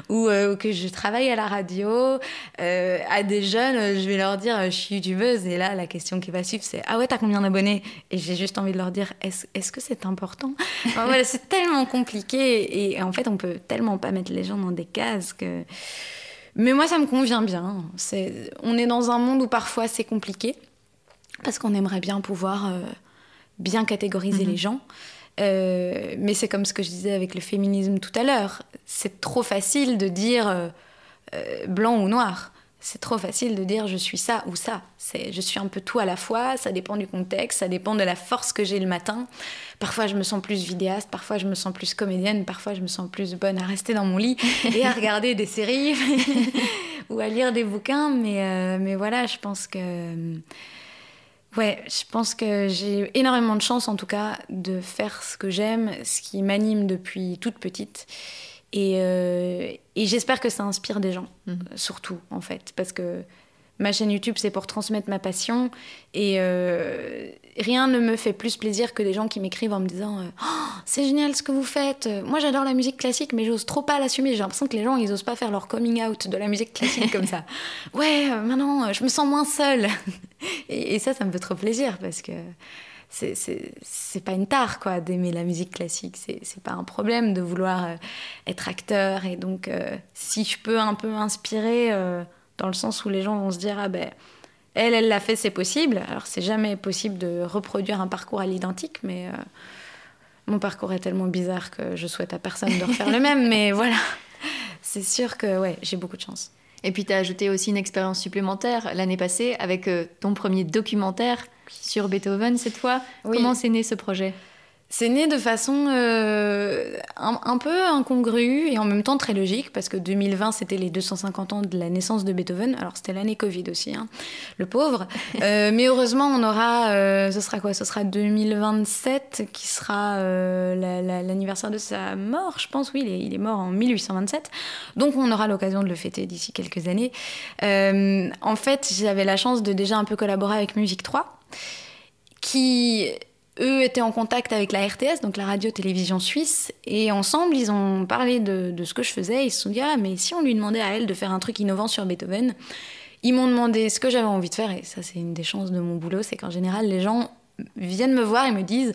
euh, ou, que je travaille à la radio. Euh, à des jeunes, je vais leur dire je suis youtubeuse. Et là, la question qui va suivre, c'est ah ouais, t'as combien d'abonnés? Et j'ai juste envie de leur dire est-ce est -ce que c'est important? Voilà, C'est tellement compliqué compliqué et en fait on peut tellement pas mettre les gens dans des cases que mais moi ça me convient bien. C'est on est dans un monde où parfois c'est compliqué parce qu'on aimerait bien pouvoir euh, bien catégoriser mhm. les gens. Euh, mais c'est comme ce que je disais avec le féminisme tout à l'heure. C'est trop facile de dire euh, blanc ou noir c'est trop facile de dire je suis ça ou ça. C'est je suis un peu tout à la fois, ça dépend du contexte, ça dépend de la force que j'ai le matin. Parfois je me sens plus vidéaste, parfois je me sens plus comédienne, parfois je me sens plus bonne à rester dans mon lit <laughs> et à regarder des séries <laughs> ou à lire des bouquins. Mais, euh, mais voilà, je pense que ouais, je pense que j'ai énormément de chance en tout cas de faire ce que j'aime, ce qui m'anime depuis toute petite. Euh, et, j'espère que ça inspire des gens, mhm. surtout, en fait. Parce que ma chaîne YouTube, c'est pour transmettre ma passion. Et euh, rien ne me fait plus plaisir que des gens qui m'écrivent en me disant euh, oh, C'est génial ce que vous faites. Moi, j'adore la musique classique, mais j'ose trop pas l'assumer. J'ai l'impression que les gens, ils osent pas faire leur coming out de la musique classique comme ça. <laughs> Ouais, maintenant, je me sens moins seule. et, et ça, ça me fait trop plaisir parce que c'est pas une tare quoi d'aimer la musique classique. C'est pas un problème de vouloir euh, être acteur. Et donc euh, si je peux un peu inspirer euh, dans le sens où les gens vont se dire ah ben elle elle l'a fait c'est possible. Alors c'est jamais possible de reproduire un parcours à l'identique mais mon parcours est tellement bizarre que je souhaite à personne de refaire le même. <laughs> Mais voilà. C'est sûr que ouais j'ai beaucoup de chance et puis tu as ajouté aussi une expérience supplémentaire l'année passée avec ton premier documentaire sur Beethoven cette fois. Comment s'est né ce projet? C'est né de façon euh, un, peu incongrue et en même temps très logique parce que 2020 c'était les 250 ans de la naissance de Beethoven. Alors c'était l'année Covid aussi, hein, le pauvre. <laughs> Euh, mais heureusement on aura, euh, ce sera quoi? Ce sera 2027 qui sera l'anniversaire de sa mort, je pense. Oui, il est, il est, mort en 1827. Donc on aura l'occasion de le fêter d'ici quelques années. en fait j'avais la chance de déjà un peu collaborer avec Musique 3 qui eux étaient en contact avec la RTS, donc la radio-télévision suisse, et ensemble, ils ont parlé de, ce que je faisais. Ils se sont dit, ah, mais si on lui demandait à elle de faire un truc innovant sur Beethoven, ils m'ont demandé ce que j'avais envie de faire, et ça, c'est une des chances de mon boulot, c'est qu'en général, les gens viennent me voir et me disent,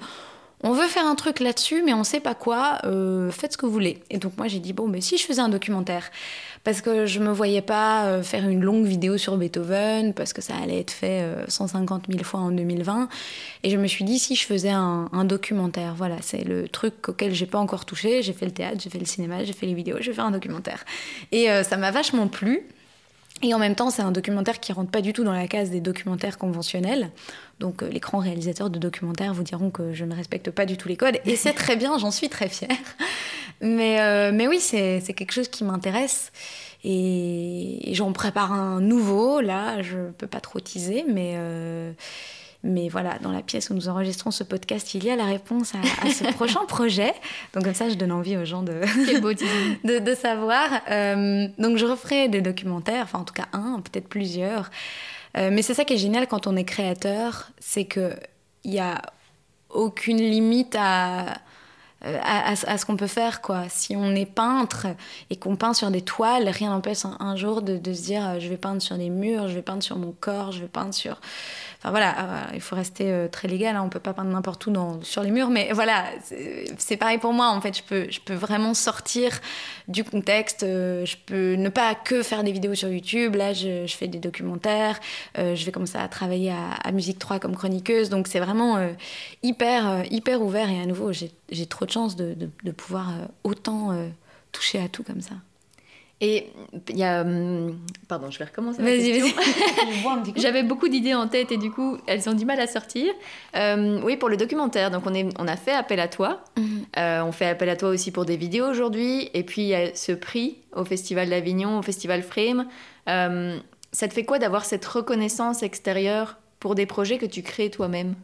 on veut faire un truc là-dessus, mais on sait pas quoi, euh, faites ce que vous voulez. Et donc moi j'ai dit, bon, mais si je faisais un documentaire, parce que je me voyais pas euh, faire une longue vidéo sur Beethoven, parce que ça allait être fait 150 euh, 000 fois en 2020. Et je me suis dit, si je faisais un, documentaire, voilà, c'est le truc auquel j'ai pas encore touché. J'ai fait le théâtre, j'ai fait le cinéma, j'ai fait les vidéos, je vais faire un documentaire. Et ça m'a vachement plu. Et en même temps, c'est un documentaire qui rentre pas du tout dans la case des documentaires conventionnels. Donc, euh, les grands réalisateurs de documentaires vous diront que je ne respecte pas du tout les codes. Et c'est très bien, j'en suis très fière. Mais, euh, mais oui, c'est quelque chose qui m'intéresse. Et, j'en prépare un nouveau. Là, je peux pas trop teaser, mais. Euh, mais voilà, dans la pièce où nous enregistrons ce podcast, il y a la réponse à, ce <laughs> prochain projet. Donc comme ça, je donne envie aux gens de, <laughs> de, de, savoir. Euh, donc je referai des documentaires, enfin en tout cas un, peut-être plusieurs. Euh, mais c'est ça qui est génial quand on est créateur, c'est qu'il n'y a aucune limite à, à, ce qu'on peut faire. quoi. Si on est peintre et qu'on peint sur des toiles, rien n'empêche un, jour de, se dire je vais peindre sur des murs, je vais peindre sur mon corps, je vais peindre sur Enfin voilà, euh, il faut rester euh, très légal, hein, on peut pas peindre n'importe où dans, sur les murs, mais <laughs> voilà, c'est pareil pour moi en fait, je peux, je peux vraiment sortir du contexte, euh, je peux ne pas que faire des vidéos sur YouTube, là je, je fais des documentaires, je vais commencer à travailler à, Musique 3 comme chroniqueuse, donc c'est vraiment hyper, hyper ouvert et à nouveau j'ai trop de chance de, de, de pouvoir autant toucher à tout comme ça. Et il y a. Hum, pardon, je vais recommencer. Vas-y, vas-y. <laughs> J'avais beaucoup d'idées en tête et du coup, elles ont du mal à sortir. Euh, oui, pour le documentaire. Donc, on, est, on a fait appel à toi. Mhm. Euh, on fait appel à toi aussi pour des vidéos aujourd'hui. Et puis, il y a ce prix au Festival d'Avignon, au Festival Frame. Euh, ça te fait quoi d'avoir cette reconnaissance extérieure pour des projets que tu crées toi-même?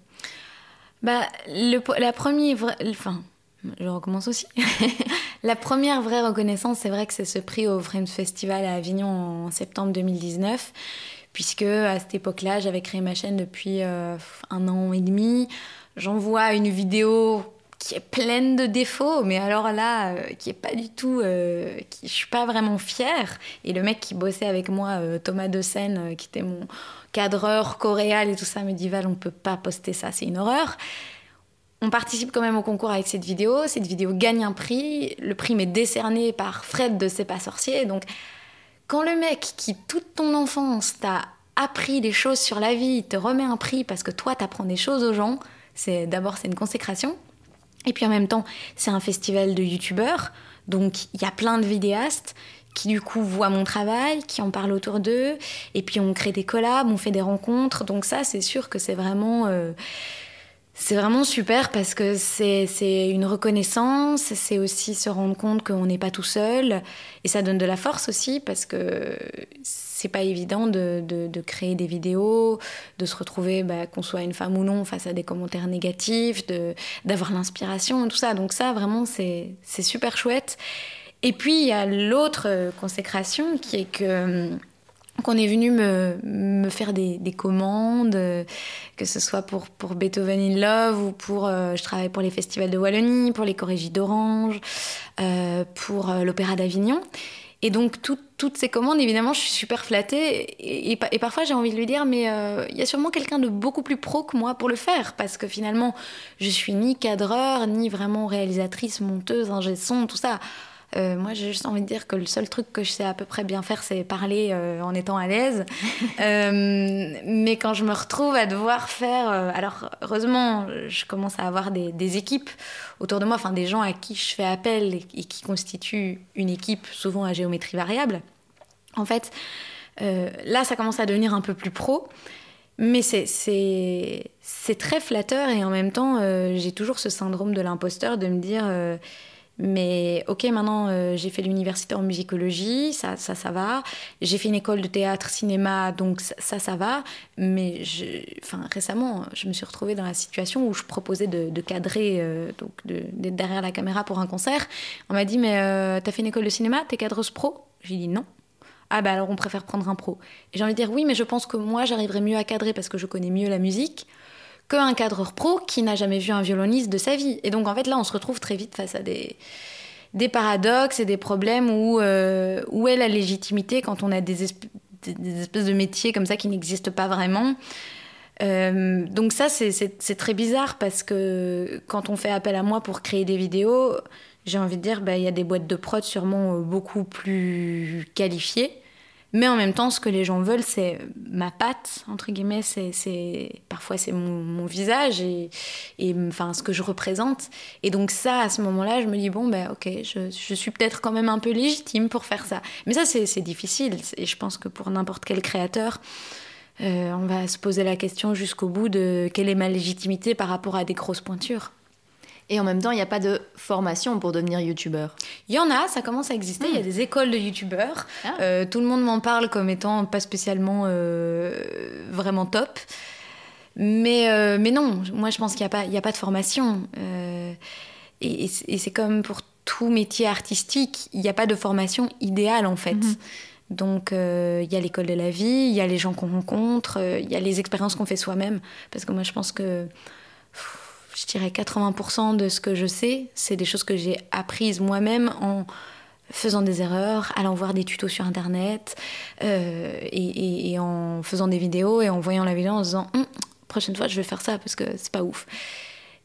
Bah, la première. Enfin, je recommence aussi. <laughs> la première vraie reconnaissance, c'est vrai que c'est ce prix au Frames Festival à Avignon en septembre 2019, puisque à cette époque-là, j'avais créé ma chaîne depuis euh, un an et demi. J'envoie une vidéo qui est pleine de défauts, mais alors là, euh, qui est pas du tout, euh, qui, je suis pas vraiment fière. Et le mec qui bossait avec moi, Thomas De Seine, qui était mon cadreur coréal et tout ça, me dit Val, on peut pas poster ça, c'est une horreur. On participe quand même au concours avec cette vidéo. Cette vidéo gagne un prix. Le prix m'est décerné par Fred de C'est pas sorcier. Donc, quand le mec qui, toute ton enfance, t'a appris des choses sur la vie, te remet un prix parce que toi, t'apprends des choses aux gens, c'est d'abord, c'est une consécration. Et puis en même temps, c'est un festival de youtubeurs. Donc, il y a plein de vidéastes qui du coup voient mon travail, qui en parlent autour d'eux, et puis on crée des collabs, on fait des rencontres. Donc ça, c'est sûr que c'est vraiment... Euh, c'est vraiment super parce que c'est une reconnaissance, c'est aussi se rendre compte qu'on n'est pas tout seul et ça donne de la force aussi parce que c'est pas évident de, de, créer des vidéos, de se retrouver, bah, qu'on soit une femme ou non, face à des commentaires négatifs, d'avoir l'inspiration et tout ça. Donc ça, vraiment, c'est super chouette. Et puis, il y a l'autre consécration qui est que qu'on est venu me, faire des, des, commandes, que ce soit pour, Beethoven in Love ou pour. Euh, je travaille pour les festivals de Wallonie, pour les Corrégies d'Orange, euh, pour euh, l'Opéra d'Avignon. Et donc, toutes ces commandes, évidemment, je suis super flattée. Et, et, parfois, j'ai envie de lui dire, mais il y a sûrement quelqu'un de beaucoup plus pro que moi pour le faire. Parce que finalement, je suis ni cadreur, ni vraiment réalisatrice, monteuse, ingé son, tout ça. Euh, moi, j'ai juste envie de dire que le seul truc que je sais à peu près bien faire, c'est parler euh, en étant à l'aise. <laughs> Euh, mais quand je me retrouve à devoir faire... alors, heureusement, je commence à avoir des, équipes autour de moi, enfin des gens à qui je fais appel et, qui constituent une équipe, souvent à géométrie variable. En fait, là, ça commence à devenir un peu plus pro. Mais c'est très flatteur et en même temps, j'ai toujours ce syndrome de l'imposteur de me dire mais ok, maintenant euh, j'ai fait l'université en musicologie, ça, ça, ça va. J'ai fait une école de théâtre, cinéma, donc ça, ça, va. Mais je, récemment, je me suis retrouvée dans la situation où je proposais de, cadrer, euh, donc d'être derrière la caméra pour un concert. On m'a dit, mais euh, t'as fait une école de cinéma, t'es cadreuse pro? J'ai dit non. Ah bah alors on préfère prendre un pro. J'ai envie de dire oui, mais je pense que moi j'arriverai mieux à cadrer parce que je connais mieux la musique qu'un cadreur pro qui n'a jamais vu un violoniste de sa vie. Et donc en fait là, on se retrouve très vite face à des, des paradoxes et des problèmes où, euh, où est la légitimité quand on a des, espèces de métiers comme ça qui n'existent pas vraiment. Euh, donc ça, c'est très bizarre parce que quand on fait appel à moi pour créer des vidéos, j'ai envie de dire, bah, il y a des boîtes de prod sûrement beaucoup plus qualifiées. Mais en même temps, ce que les gens veulent, c'est ma patte, entre guillemets, c'est, parfois c'est mon, visage et, et, enfin, ce que je représente. Et donc ça, à ce moment-là, je me dis, bon, ben ok, je, suis peut-être quand même un peu légitime pour faire ça. Mais ça, c'est, difficile. Et je pense que pour n'importe quel créateur, euh, on va se poser la question jusqu'au bout de quelle est ma légitimité par rapport à des grosses pointures. Et en même temps, il n'y a pas de formation pour devenir youtubeur. Il y en a, ça commence à exister. Il y a hmm. des écoles de youtubeurs. Ah. Euh, tout le monde m'en parle comme étant pas spécialement euh, vraiment top. Mais, euh, mais non, moi je pense qu'il n'y a, pas, a pas de formation. et, et c'est comme pour tout métier artistique, il n'y a pas de formation idéale en fait. Mhm. Donc il y a l'école de la vie, il y a les gens qu'on rencontre, il y a les expériences qu'on fait soi-même. Parce que moi je pense que je dirais 80% de ce que je sais, c'est des choses que j'ai apprises moi-même en faisant des erreurs, allant voir des tutos sur internet euh, et, en faisant des vidéos et en voyant la vidéo en se disant hum, prochaine fois je vais faire ça parce que c'est pas ouf.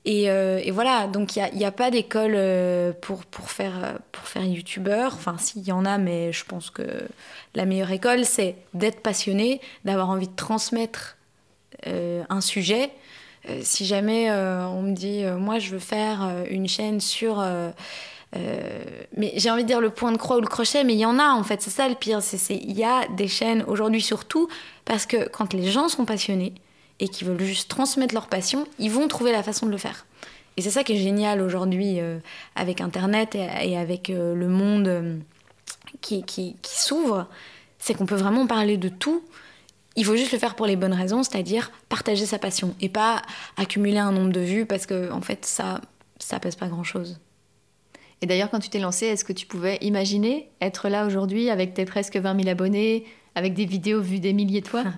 Et, euh, voilà, donc il n'y a, pas d'école euh, pour, pour, faire, pour faire youtubeur. Enfin, s'il y en a, mais je pense que la meilleure école, c'est d'être passionné, d'avoir envie de transmettre un sujet si jamais euh, on me dit, euh, moi je veux faire une chaîne sur... mais j'ai envie de dire le point de croix ou le crochet, mais il y en a en fait, c'est ça le pire. Il y a des chaînes aujourd'hui surtout parce que quand les gens sont passionnés et qui veulent juste transmettre leur passion, ils vont trouver la façon de le faire. Et c'est ça qui est génial aujourd'hui avec Internet et, avec le monde qui, qui s'ouvre, c'est qu'on peut vraiment parler de tout il faut juste le faire pour les bonnes raisons, c'est-à-dire partager sa passion et pas accumuler un nombre de vues parce que en fait ça ça pèse pas grand-chose. Et d'ailleurs quand tu t'es lancé, est-ce que tu pouvais imaginer être là aujourd'hui avec tes presque 20 000 abonnés, avec des vidéos vues des milliers de fois? <laughs>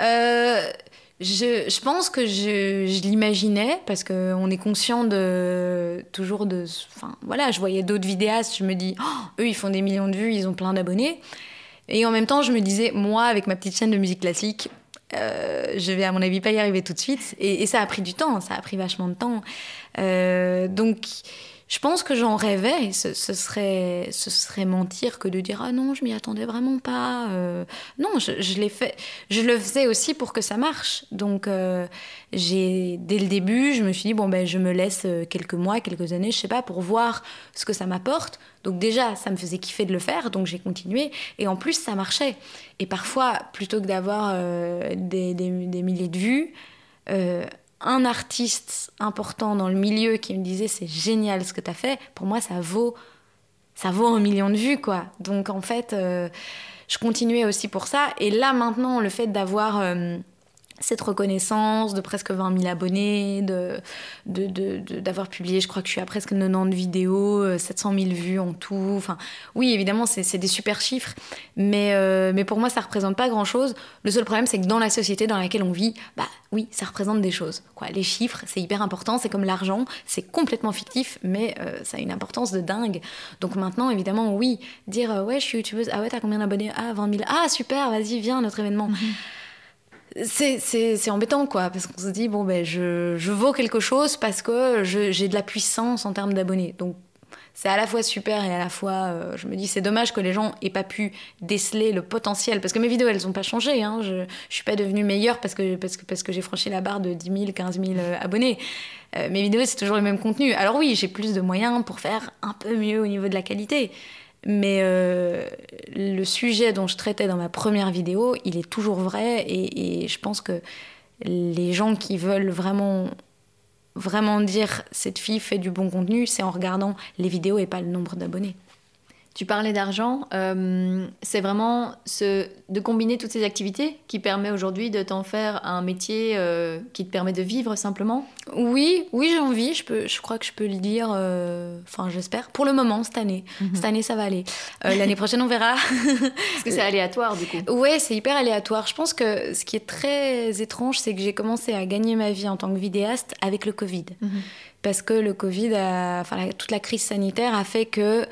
Euh, je, je, pense que je, je l'imaginais parce qu'on est conscient de toujours de. Enfin voilà, je voyais d'autres vidéastes, je me dis, oh, eux ils font des millions de vues, ils ont plein d'abonnés. Et en même temps, je me disais, moi, avec ma petite chaîne de musique classique, euh, je vais à mon avis pas y arriver tout de suite. Et, ça a pris du temps, ça a pris vachement de temps. Euh, donc je pense que j'en rêvais. Ce, serait, ce serait mentir que de dire ah non, je m'y attendais vraiment pas. Euh, non, je, je l'ai fait. Je le faisais aussi pour que ça marche. Donc euh, dès le début, je me suis dit bon ben je me laisse euh, quelques mois, quelques années, je sais pas, pour voir ce que ça m'apporte. Donc déjà, ça me faisait kiffer de le faire, donc j'ai continué. Et en plus, ça marchait. Et parfois, plutôt que d'avoir des, des, milliers de vues un artiste important dans le milieu qui me disait c'est génial ce que tu as fait, pour moi ça vaut ça vaut un million de vues quoi. Donc en fait euh, je continuais aussi pour ça et là maintenant le fait d'avoir euh, cette reconnaissance de presque 20 000 abonnés, de, d'avoir publié, je crois que je suis à presque 90 vidéos, 700 euh, 000 vues en tout. Enfin, oui, évidemment, c'est, des super chiffres, mais, euh, mais pour moi, ça représente pas grand-chose. Le seul problème, c'est que dans la société dans laquelle on vit, bah oui, ça représente des choses. Quoi. Les chiffres, c'est hyper important, c'est comme l'argent, c'est complètement fictif, mais euh, ça a une importance de dingue. Donc maintenant, évidemment, oui, dire ouais, je suis youtubeuse, ah ouais, t'as combien d'abonnés? Ah, 20 000, ah super, vas-y, viens à notre événement. C'est embêtant, quoi, parce qu'on se dit, bon, ben, je, je vaux quelque chose parce que j'ai de la puissance en termes d'abonnés. Donc, c'est à la fois super et à la fois, euh, je me dis, c'est dommage que les gens aient pas pu déceler le potentiel. Parce que mes vidéos, elles ont pas changé. Hein. Je, je suis pas devenue meilleure parce que, parce que, parce que j'ai franchi la barre de 10 000, 15 000 abonnés. Euh, mes vidéos, c'est toujours le même contenu. Alors oui, j'ai plus de moyens pour faire un peu mieux au niveau de la qualité. Mais euh, le sujet dont je traitais dans ma première vidéo, il est toujours vrai et, je pense que les gens qui veulent vraiment vraiment dire cette fille fait du bon contenu, c'est en regardant les vidéos et pas le nombre d'abonnés. Tu parlais d'argent, euh, c'est vraiment ce, de combiner toutes ces activités qui permet aujourd'hui de t'en faire un métier euh, qui te permet de vivre simplement? Oui, oui j'ai envie, je, peux, je crois que je peux le dire, euh, enfin j'espère, pour le moment cette année. Mhm. Cette année ça va aller. L'année prochaine on verra. <laughs> Parce que c'est aléatoire du coup Ouais, c'est hyper aléatoire. Je pense que ce qui est très étrange, c'est que j'ai commencé à gagner ma vie en tant que vidéaste avec le Covid. Mhm. Parce que le Covid, enfin toute la crise sanitaire a fait que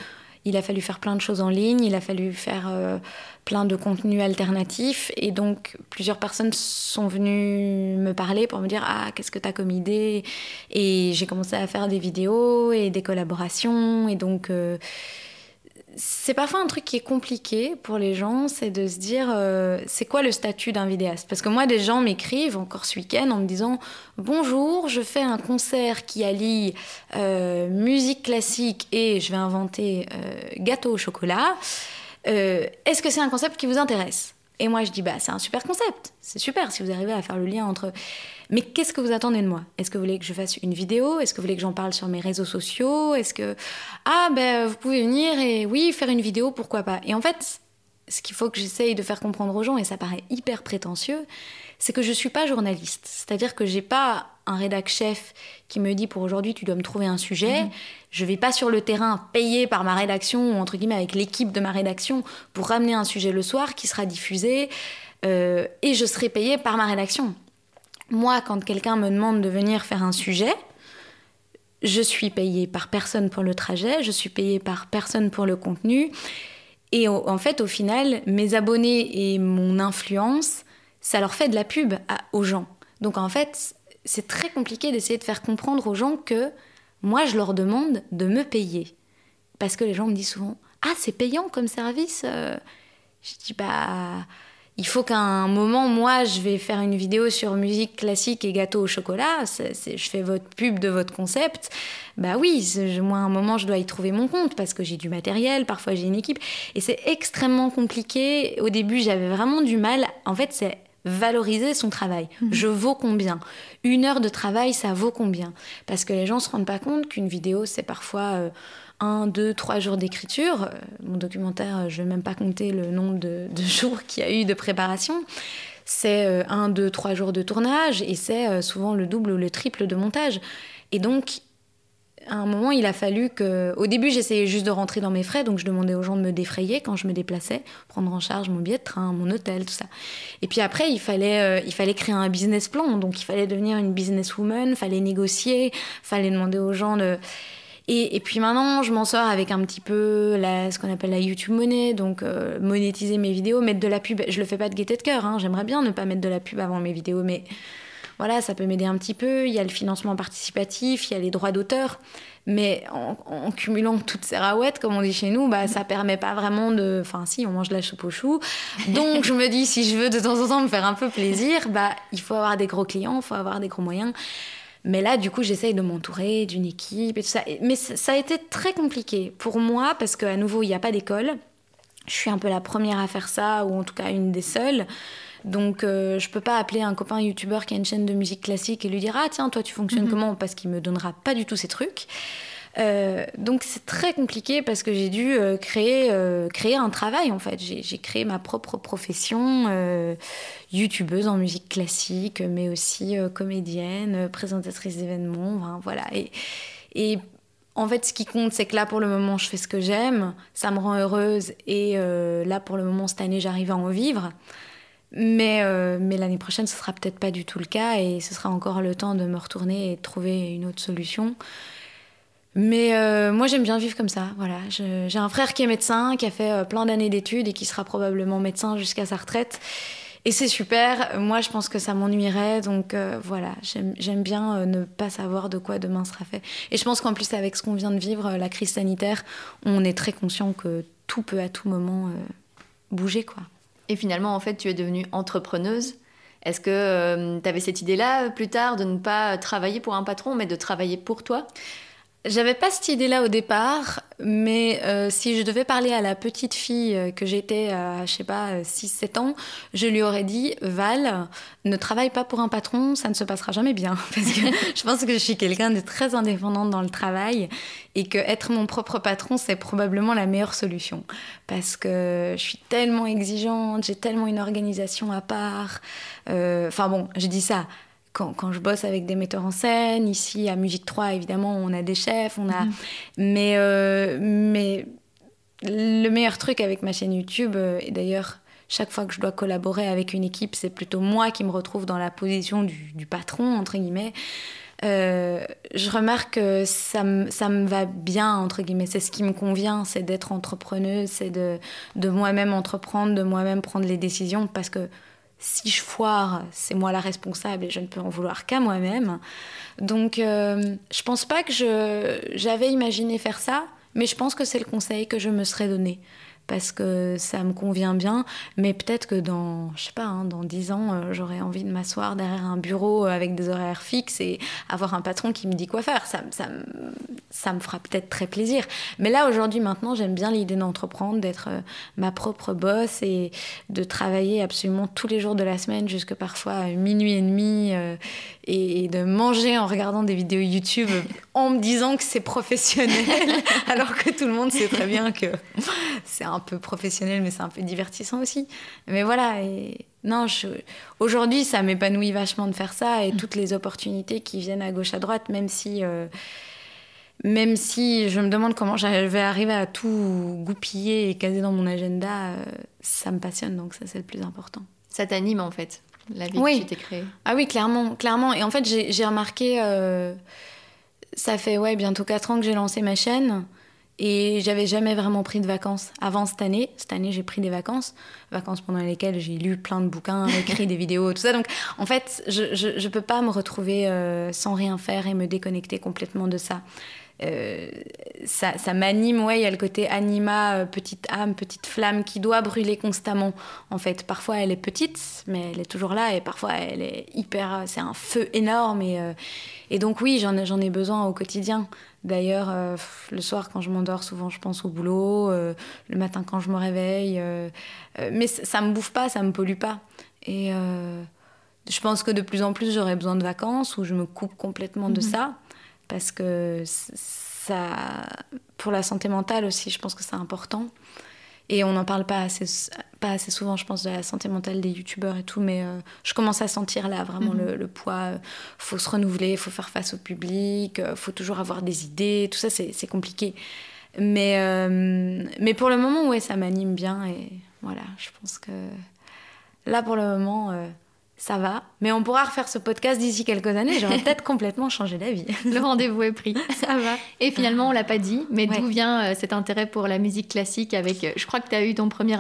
il a fallu faire plein de choses en ligne, il a fallu faire euh, plein de contenus alternatifs. Et donc, plusieurs personnes sont venues me parler pour me dire Ah, qu'est-ce que tu as comme idée? Et j'ai commencé à faire des vidéos et des collaborations. Et donc, euh, c'est parfois un truc qui est compliqué pour les gens, c'est de se dire euh, c'est quoi le statut d'un vidéaste? Parce que moi, des gens m'écrivent encore ce week-end en me disant bonjour, je fais un concert qui allie euh, musique classique et je vais inventer euh, gâteau au chocolat. Est-ce que c'est un concept qui vous intéresse? Et moi, je dis bah c'est un super concept, c'est super si vous arrivez à faire le lien entre mais qu'est-ce que vous attendez de moi? Est-ce que vous voulez que je fasse une vidéo? Est-ce que vous voulez que j'en parle sur mes réseaux sociaux? Est-ce que ah ben vous pouvez venir et oui faire une vidéo pourquoi pas? Et en fait, ce qu'il faut que j'essaye de faire comprendre aux gens et ça paraît hyper prétentieux, c'est que je suis pas journaliste. C'est-à-dire que j'ai pas un rédac chef qui me dit pour aujourd'hui tu dois me trouver un sujet. Mhm. Je vais pas sur le terrain payé par ma rédaction ou entre guillemets avec l'équipe de ma rédaction pour ramener un sujet le soir qui sera diffusé. Euh, et je serai payé par ma rédaction. Moi, quand quelqu'un me demande de venir faire un sujet, je suis payée par personne pour le trajet, je suis payée par personne pour le contenu. Et en fait, au final, mes abonnés et mon influence, ça leur fait de la pub aux gens. Donc en fait, c'est très compliqué d'essayer de faire comprendre aux gens que moi, je leur demande de me payer. Parce que les gens me disent souvent Ah, c'est payant comme service euh. Je dis Bah il faut qu'à un moment, moi, je vais faire une vidéo sur musique classique et gâteau au chocolat, je fais votre pub de votre concept. Bah oui, moi, à un moment, je dois y trouver mon compte parce que j'ai du matériel, parfois j'ai une équipe. Et c'est extrêmement compliqué. Au début, j'avais vraiment du mal. En fait, c'est valoriser son travail. Mhm. Je vaux combien? Une heure de travail, ça vaut combien? Parce que les gens ne se rendent pas compte qu'une vidéo, c'est parfois... Euh, un, deux, trois jours d'écriture. Euh, mon documentaire, euh, je ne vais même pas compter le nombre de, <laughs> jours qu'il y a eu de préparation. C'est euh, un, deux, trois jours de tournage et c'est souvent le double ou le triple de montage. Et donc, à un moment, il a fallu que. Au début, j'essayais juste de rentrer dans mes frais, donc je demandais aux gens de me défrayer quand je me déplaçais, prendre en charge mon billet de train, mon hôtel, tout ça. Et puis après, il fallait, il fallait créer un business plan, donc il fallait devenir une businesswoman, fallait négocier, fallait demander aux gens de. Et, puis maintenant, je m'en sors avec un petit peu la, ce qu'on appelle la YouTube monnaie, donc euh, monétiser mes vidéos, mettre de la pub. Je le fais pas de gaieté de cœur, hein. j'aimerais bien ne pas mettre de la pub avant mes vidéos, mais voilà, ça peut m'aider un petit peu. Il y a le financement participatif, il y a les droits d'auteur. Mais en, cumulant toutes ces raouettes, comme on dit chez nous, bah, ça permet pas vraiment de. Enfin, si, on mange de la soupe aux choux. Donc, je me dis, si je veux de temps en temps me faire un peu plaisir, bah, il faut avoir des gros clients, il faut avoir des gros moyens. Mais là, du coup, j'essaye de m'entourer d'une équipe et tout ça. Mais ça a été très compliqué pour moi parce qu'à nouveau, il n'y a pas d'école. Je suis un peu la première à faire ça, ou en tout cas une des seules. Donc, euh, je peux pas appeler un copain youtubeur qui a une chaîne de musique classique et lui dire Ah, tiens, toi, tu fonctionnes mhm. comment? Parce qu'il me donnera pas du tout ces trucs. Euh, donc c'est très compliqué parce que j'ai dû euh, créer, euh, créer un travail en fait. J'ai créé ma propre profession, youtubeuse en musique classique, mais aussi comédienne, présentatrice d'événements, voilà. Et, et en fait, ce qui compte, c'est que là, pour le moment, je fais ce que j'aime, ça me rend heureuse, et là, pour le moment, cette année, j'arrive à en vivre. Mais, mais l'année prochaine, ce sera peut-être pas du tout le cas, et ce sera encore le temps de me retourner et de trouver une autre solution. Mais euh, moi, j'aime bien vivre comme ça. Voilà, j'ai un frère qui est médecin, qui a fait euh, plein d'années d'études et qui sera probablement médecin jusqu'à sa retraite. Et c'est super. Moi, je pense que ça m'ennuierait. Donc euh, voilà, j'aime bien ne pas savoir de quoi demain sera fait. Et je pense qu'en plus, avec ce qu'on vient de vivre, la crise sanitaire, on est très conscient que tout peut à tout moment bouger, quoi. Et finalement, en fait, tu es devenue entrepreneuse. Est-ce que tu avais cette idée-là plus tard de ne pas travailler pour un patron, mais de travailler pour toi? J'avais pas cette idée-là au départ, mais euh, si je devais parler à la petite fille euh, que j'étais à, je sais pas, 6-7 ans, je lui aurais dit Val, ne travaille pas pour un patron, ça ne se passera jamais bien. <laughs> Parce que <laughs> je pense que je suis quelqu'un de très indépendante dans le travail et que être mon propre patron, c'est probablement la meilleure solution. Parce que je suis tellement exigeante, j'ai tellement une organisation à part. Euh, enfin bon, je dis ça quand, quand, je bosse avec des metteurs en scène, ici à Musique 3, évidemment, on a des chefs, on a. Mhm. Mais, euh, mais le meilleur truc avec ma chaîne YouTube, euh, et d'ailleurs, chaque fois que je dois collaborer avec une équipe, c'est plutôt moi qui me retrouve dans la position du, du patron, entre guillemets. Euh, je remarque que ça me, ça me va bien, entre guillemets. C'est ce qui me convient, c'est d'être entrepreneuse, c'est de, de moi-même entreprendre, de moi-même prendre les décisions, parce que si je foire, c'est moi la responsable et je ne peux en vouloir qu'à moi-même. Donc, euh, je pense pas que j'avais imaginé faire ça, mais je pense que c'est le conseil que je me serais donné parce que ça me convient bien. Mais peut-être que dans, je sais pas, hein, dans dix ans, euh, j'aurais envie de m'asseoir derrière un bureau avec des horaires fixes et avoir un patron qui me dit quoi faire. Ça, ça, ça me fera peut-être très plaisir. Mais là, aujourd'hui, maintenant, j'aime bien l'idée d'entreprendre, d'être euh, ma propre boss et de travailler absolument tous les jours de la semaine, jusque parfois à minuit et demi, euh, et, de manger en regardant des vidéos YouTube en me disant que c'est professionnel, <laughs> alors que tout le monde sait très bien que c'est un peu professionnel, mais c'est un peu divertissant aussi. Mais voilà, et non, aujourd'hui, ça m'épanouit vachement de faire ça et toutes les opportunités qui viennent à gauche, à droite, même si. Euh, même si je me demande comment je vais arriver à tout goupiller et caser dans mon agenda, euh, ça me passionne, donc ça c'est le plus important. Ça t'anime en fait, la vie que tu t'es créée. Ah oui, clairement, clairement. Et en fait, j'ai remarqué, euh, ça fait ouais, bientôt 4 ans que j'ai lancé ma chaîne. Et j'avais jamais vraiment pris de vacances avant cette année. Cette année, j'ai pris des vacances, vacances pendant lesquelles j'ai lu plein de bouquins, <laughs> écrit des vidéos, tout ça. Donc, en fait, je, je, peux pas me retrouver euh, sans rien faire et me déconnecter complètement de ça. Euh, ça, ça m'anime, ouais, il y a le côté anima, euh, petite âme, petite flamme qui doit brûler constamment. En fait, parfois elle est petite, mais elle est toujours là, et parfois elle est hyper, c'est un feu énorme, et, euh, et donc oui, j'en, j'en ai besoin au quotidien. D'ailleurs, le soir quand je m'endors, souvent je pense au boulot, le matin quand je me réveille, mais ça me bouffe pas, ça me pollue pas. Et je pense que de plus en plus j'aurai besoin de vacances où je me coupe complètement de mhm. ça parce que ça, pour la santé mentale aussi, je pense que c'est important. Et on n'en parle pas assez, pas assez souvent, je pense, de la santé mentale des youtubeurs et tout, mais euh, je commence à sentir là vraiment le, mhm. poids. Il euh, faut se renouveler, il faut faire face au public, il euh, faut toujours avoir des idées, tout ça, c'est compliqué. Mais, mais pour le moment, ouais, ça m'anime bien et voilà, je pense que là, pour le moment, ça va. Mais on pourra refaire ce podcast d'ici quelques années, j'aurais <laughs> peut-être complètement changé d'avis. Le rendez-vous est pris. <laughs> Ça va. Et finalement, on l'a pas dit, mais d'où vient euh, cet intérêt pour la musique classique avec... Euh, je crois que tu as eu ton premier...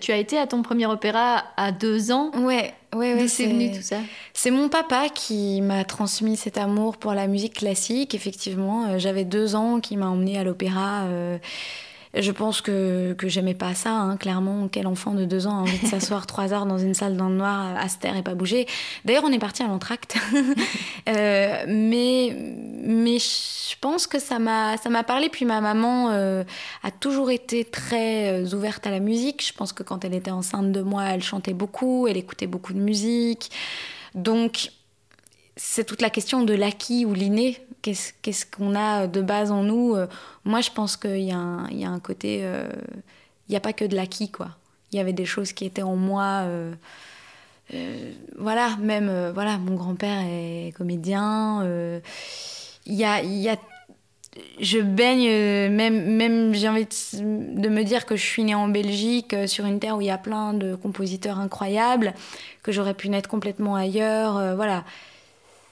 Tu as été à ton premier opéra à deux ans. Ouais, ouais, ouais. c'est venu tout ça? C'est mon papa qui m'a transmis cet amour pour la musique classique. Effectivement, euh, j'avais deux ans, qui m'a emmené à l'opéra. Je pense que, que j'aimais pas ça, hein, clairement. Quel enfant de deux ans a envie de s'asseoir <laughs> trois heures dans une salle dans le noir, à se taire et pas bouger D'ailleurs, on est parti à l'entracte. <laughs> euh, mais, mais je pense que ça m'a parlé. Puis ma maman euh, a toujours été très euh, ouverte à la musique. Je pense que quand elle était enceinte de moi, elle chantait beaucoup, elle écoutait beaucoup de musique. Donc, c'est toute la question de l'acquis ou l'inné. Qu'est-ce qu'on a de base en nous euh, Moi, je pense qu'il y, a un côté. Euh, il n'y a pas que de l'acquis, quoi. Il y avait des choses qui étaient en moi. Euh, voilà, même voilà, mon grand-père est comédien. Il y a, y a je baigne, même, même j'ai envie de, me dire que je suis née en Belgique, sur une terre où il y a plein de compositeurs incroyables, que j'aurais pu naître complètement ailleurs. voilà,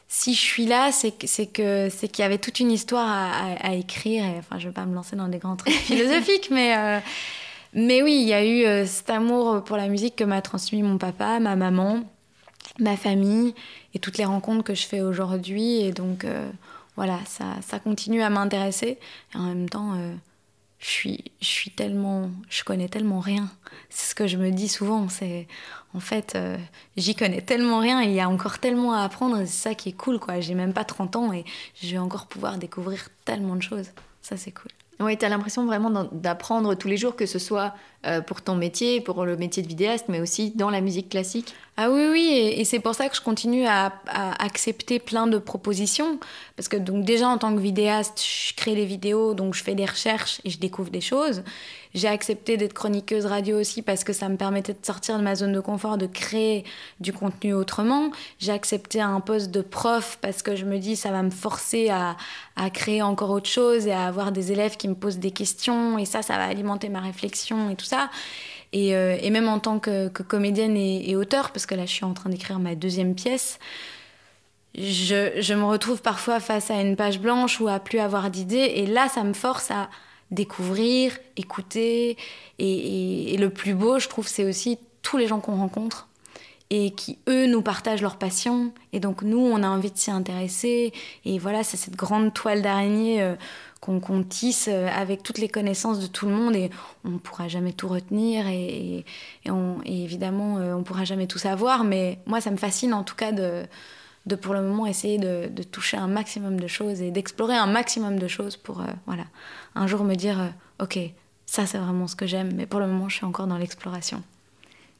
si je suis là, c'est que c'est que c'est qu'il y avait toute une histoire à, écrire. enfin, je vais pas me lancer dans des grands trucs <laughs> philosophiques, mais euh, mais oui, il y a eu euh, cet amour pour la musique que m'a transmis mon papa, ma maman, ma famille et toutes les rencontres que je fais aujourd'hui. Et donc euh, voilà, ça, ça continue à m'intéresser. Et en même temps, je suis, tellement, je connais tellement rien. C'est ce que je me dis souvent. C'est en fait, euh, j'y connais tellement rien et il y a encore tellement à apprendre. C'est ça qui est cool, quoi. J'ai même pas 30 ans et je vais encore pouvoir découvrir tellement de choses. Ça, c'est cool. Oui, tu as l'impression vraiment d'apprendre tous les jours, que ce soit euh, pour ton métier, pour le métier de vidéaste, mais aussi dans la musique classique. Ah oui, oui, et, c'est pour ça que je continue à, accepter plein de propositions. Parce que donc déjà en tant que vidéaste, je crée des vidéos, donc je fais des recherches et je découvre des choses. J'ai accepté d'être chroniqueuse radio aussi parce que ça me permettait de sortir de ma zone de confort, de créer du contenu autrement. J'ai accepté un poste de prof parce que je me dis ça va me forcer à, créer encore autre chose et à avoir des élèves qui me posent des questions et ça, ça va alimenter ma réflexion et tout ça. Et, euh, même en tant que, comédienne et, et, auteur, parce que là je suis en train d'écrire ma deuxième pièce, je, je, me retrouve parfois face à une page blanche ou à plus avoir d'idées. Et là, ça me force à, découvrir, écouter. Et, le plus beau, je trouve, c'est aussi tous les gens qu'on rencontre et qui, eux, nous partagent leur passion. Et donc, nous, on a envie de s'y intéresser. Et voilà, c'est cette grande toile d'araignée euh, qu'on tisse euh, avec toutes les connaissances de tout le monde. Et on ne pourra jamais tout retenir. Et, évidemment, euh, on ne pourra jamais tout savoir. Mais moi, ça me fascine, en tout cas, de, de pour le moment essayer de, toucher un maximum de choses et d'explorer un maximum de choses pour euh, voilà un jour me dire euh, ok ça c'est vraiment ce que j'aime mais pour le moment je suis encore dans l'exploration.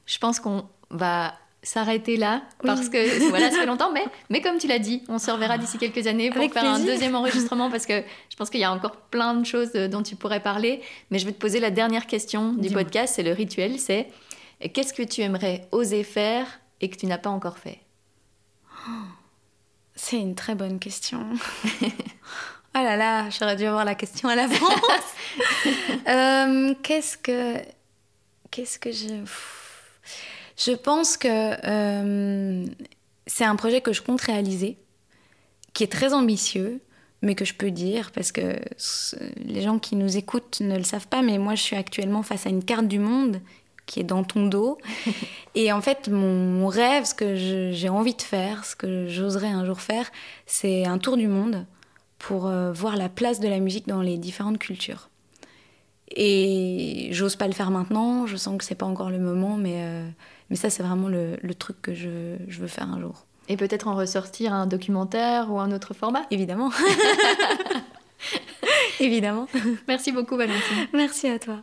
Je pense qu'on va s'arrêter là parce que <laughs> voilà ça fait longtemps mais mais comme tu l'as dit on se reverra d'ici quelques années pour faire un deuxième <laughs> enregistrement parce que je pense qu'il y a encore plein de choses euh, dont tu pourrais parler. Mais je vais te poser la dernière question du podcast c'est le rituel c'est qu'est-ce que tu aimerais oser faire et que tu n'as pas encore fait? C'est une très bonne question. oh <laughs> là là, j'aurais dû avoir la question à l'avance. <laughs> euh, qu'est-ce que. Qu'est-ce que je. Je pense que euh, c'est un projet que je compte réaliser, qui est très ambitieux, mais que je peux dire, parce que les gens qui nous écoutent ne le savent pas, mais moi je suis actuellement face à une carte du monde qui est dans ton dos. <laughs> et en fait, mon, rêve, ce que j'ai envie de faire, ce que j'oserais un jour faire, c'est un tour du monde pour euh, voir la place de la musique dans les différentes cultures. Et j'ose pas le faire maintenant, je sens que c'est pas encore le moment, mais, euh, mais ça, c'est vraiment le, le, truc que je, je veux faire un jour. Et peut-être en ressortir un documentaire ou un autre format Évidemment. <laughs> <laughs> Évidemment. Merci beaucoup, Valentine. Merci à toi.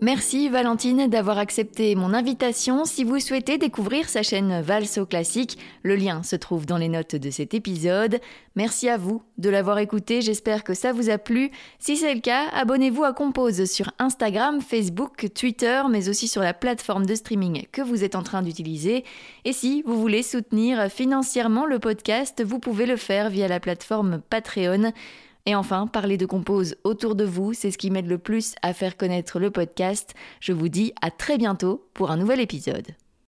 Merci Valentine d'avoir accepté mon invitation. Si vous souhaitez découvrir sa chaîne Valso Classique, le lien se trouve dans les notes de cet épisode. Merci à vous de l'avoir écouté, j'espère que ça vous a plu. Si c'est le cas, abonnez-vous à Compose sur Instagram, Facebook, Twitter, mais aussi sur la plateforme de streaming que vous êtes en train d'utiliser. Et si vous voulez soutenir financièrement le podcast, vous pouvez le faire via la plateforme Patreon. Et enfin, parler de compose autour de vous, c'est ce qui m'aide le plus à faire connaître le podcast. Je vous dis à très bientôt pour un nouvel épisode.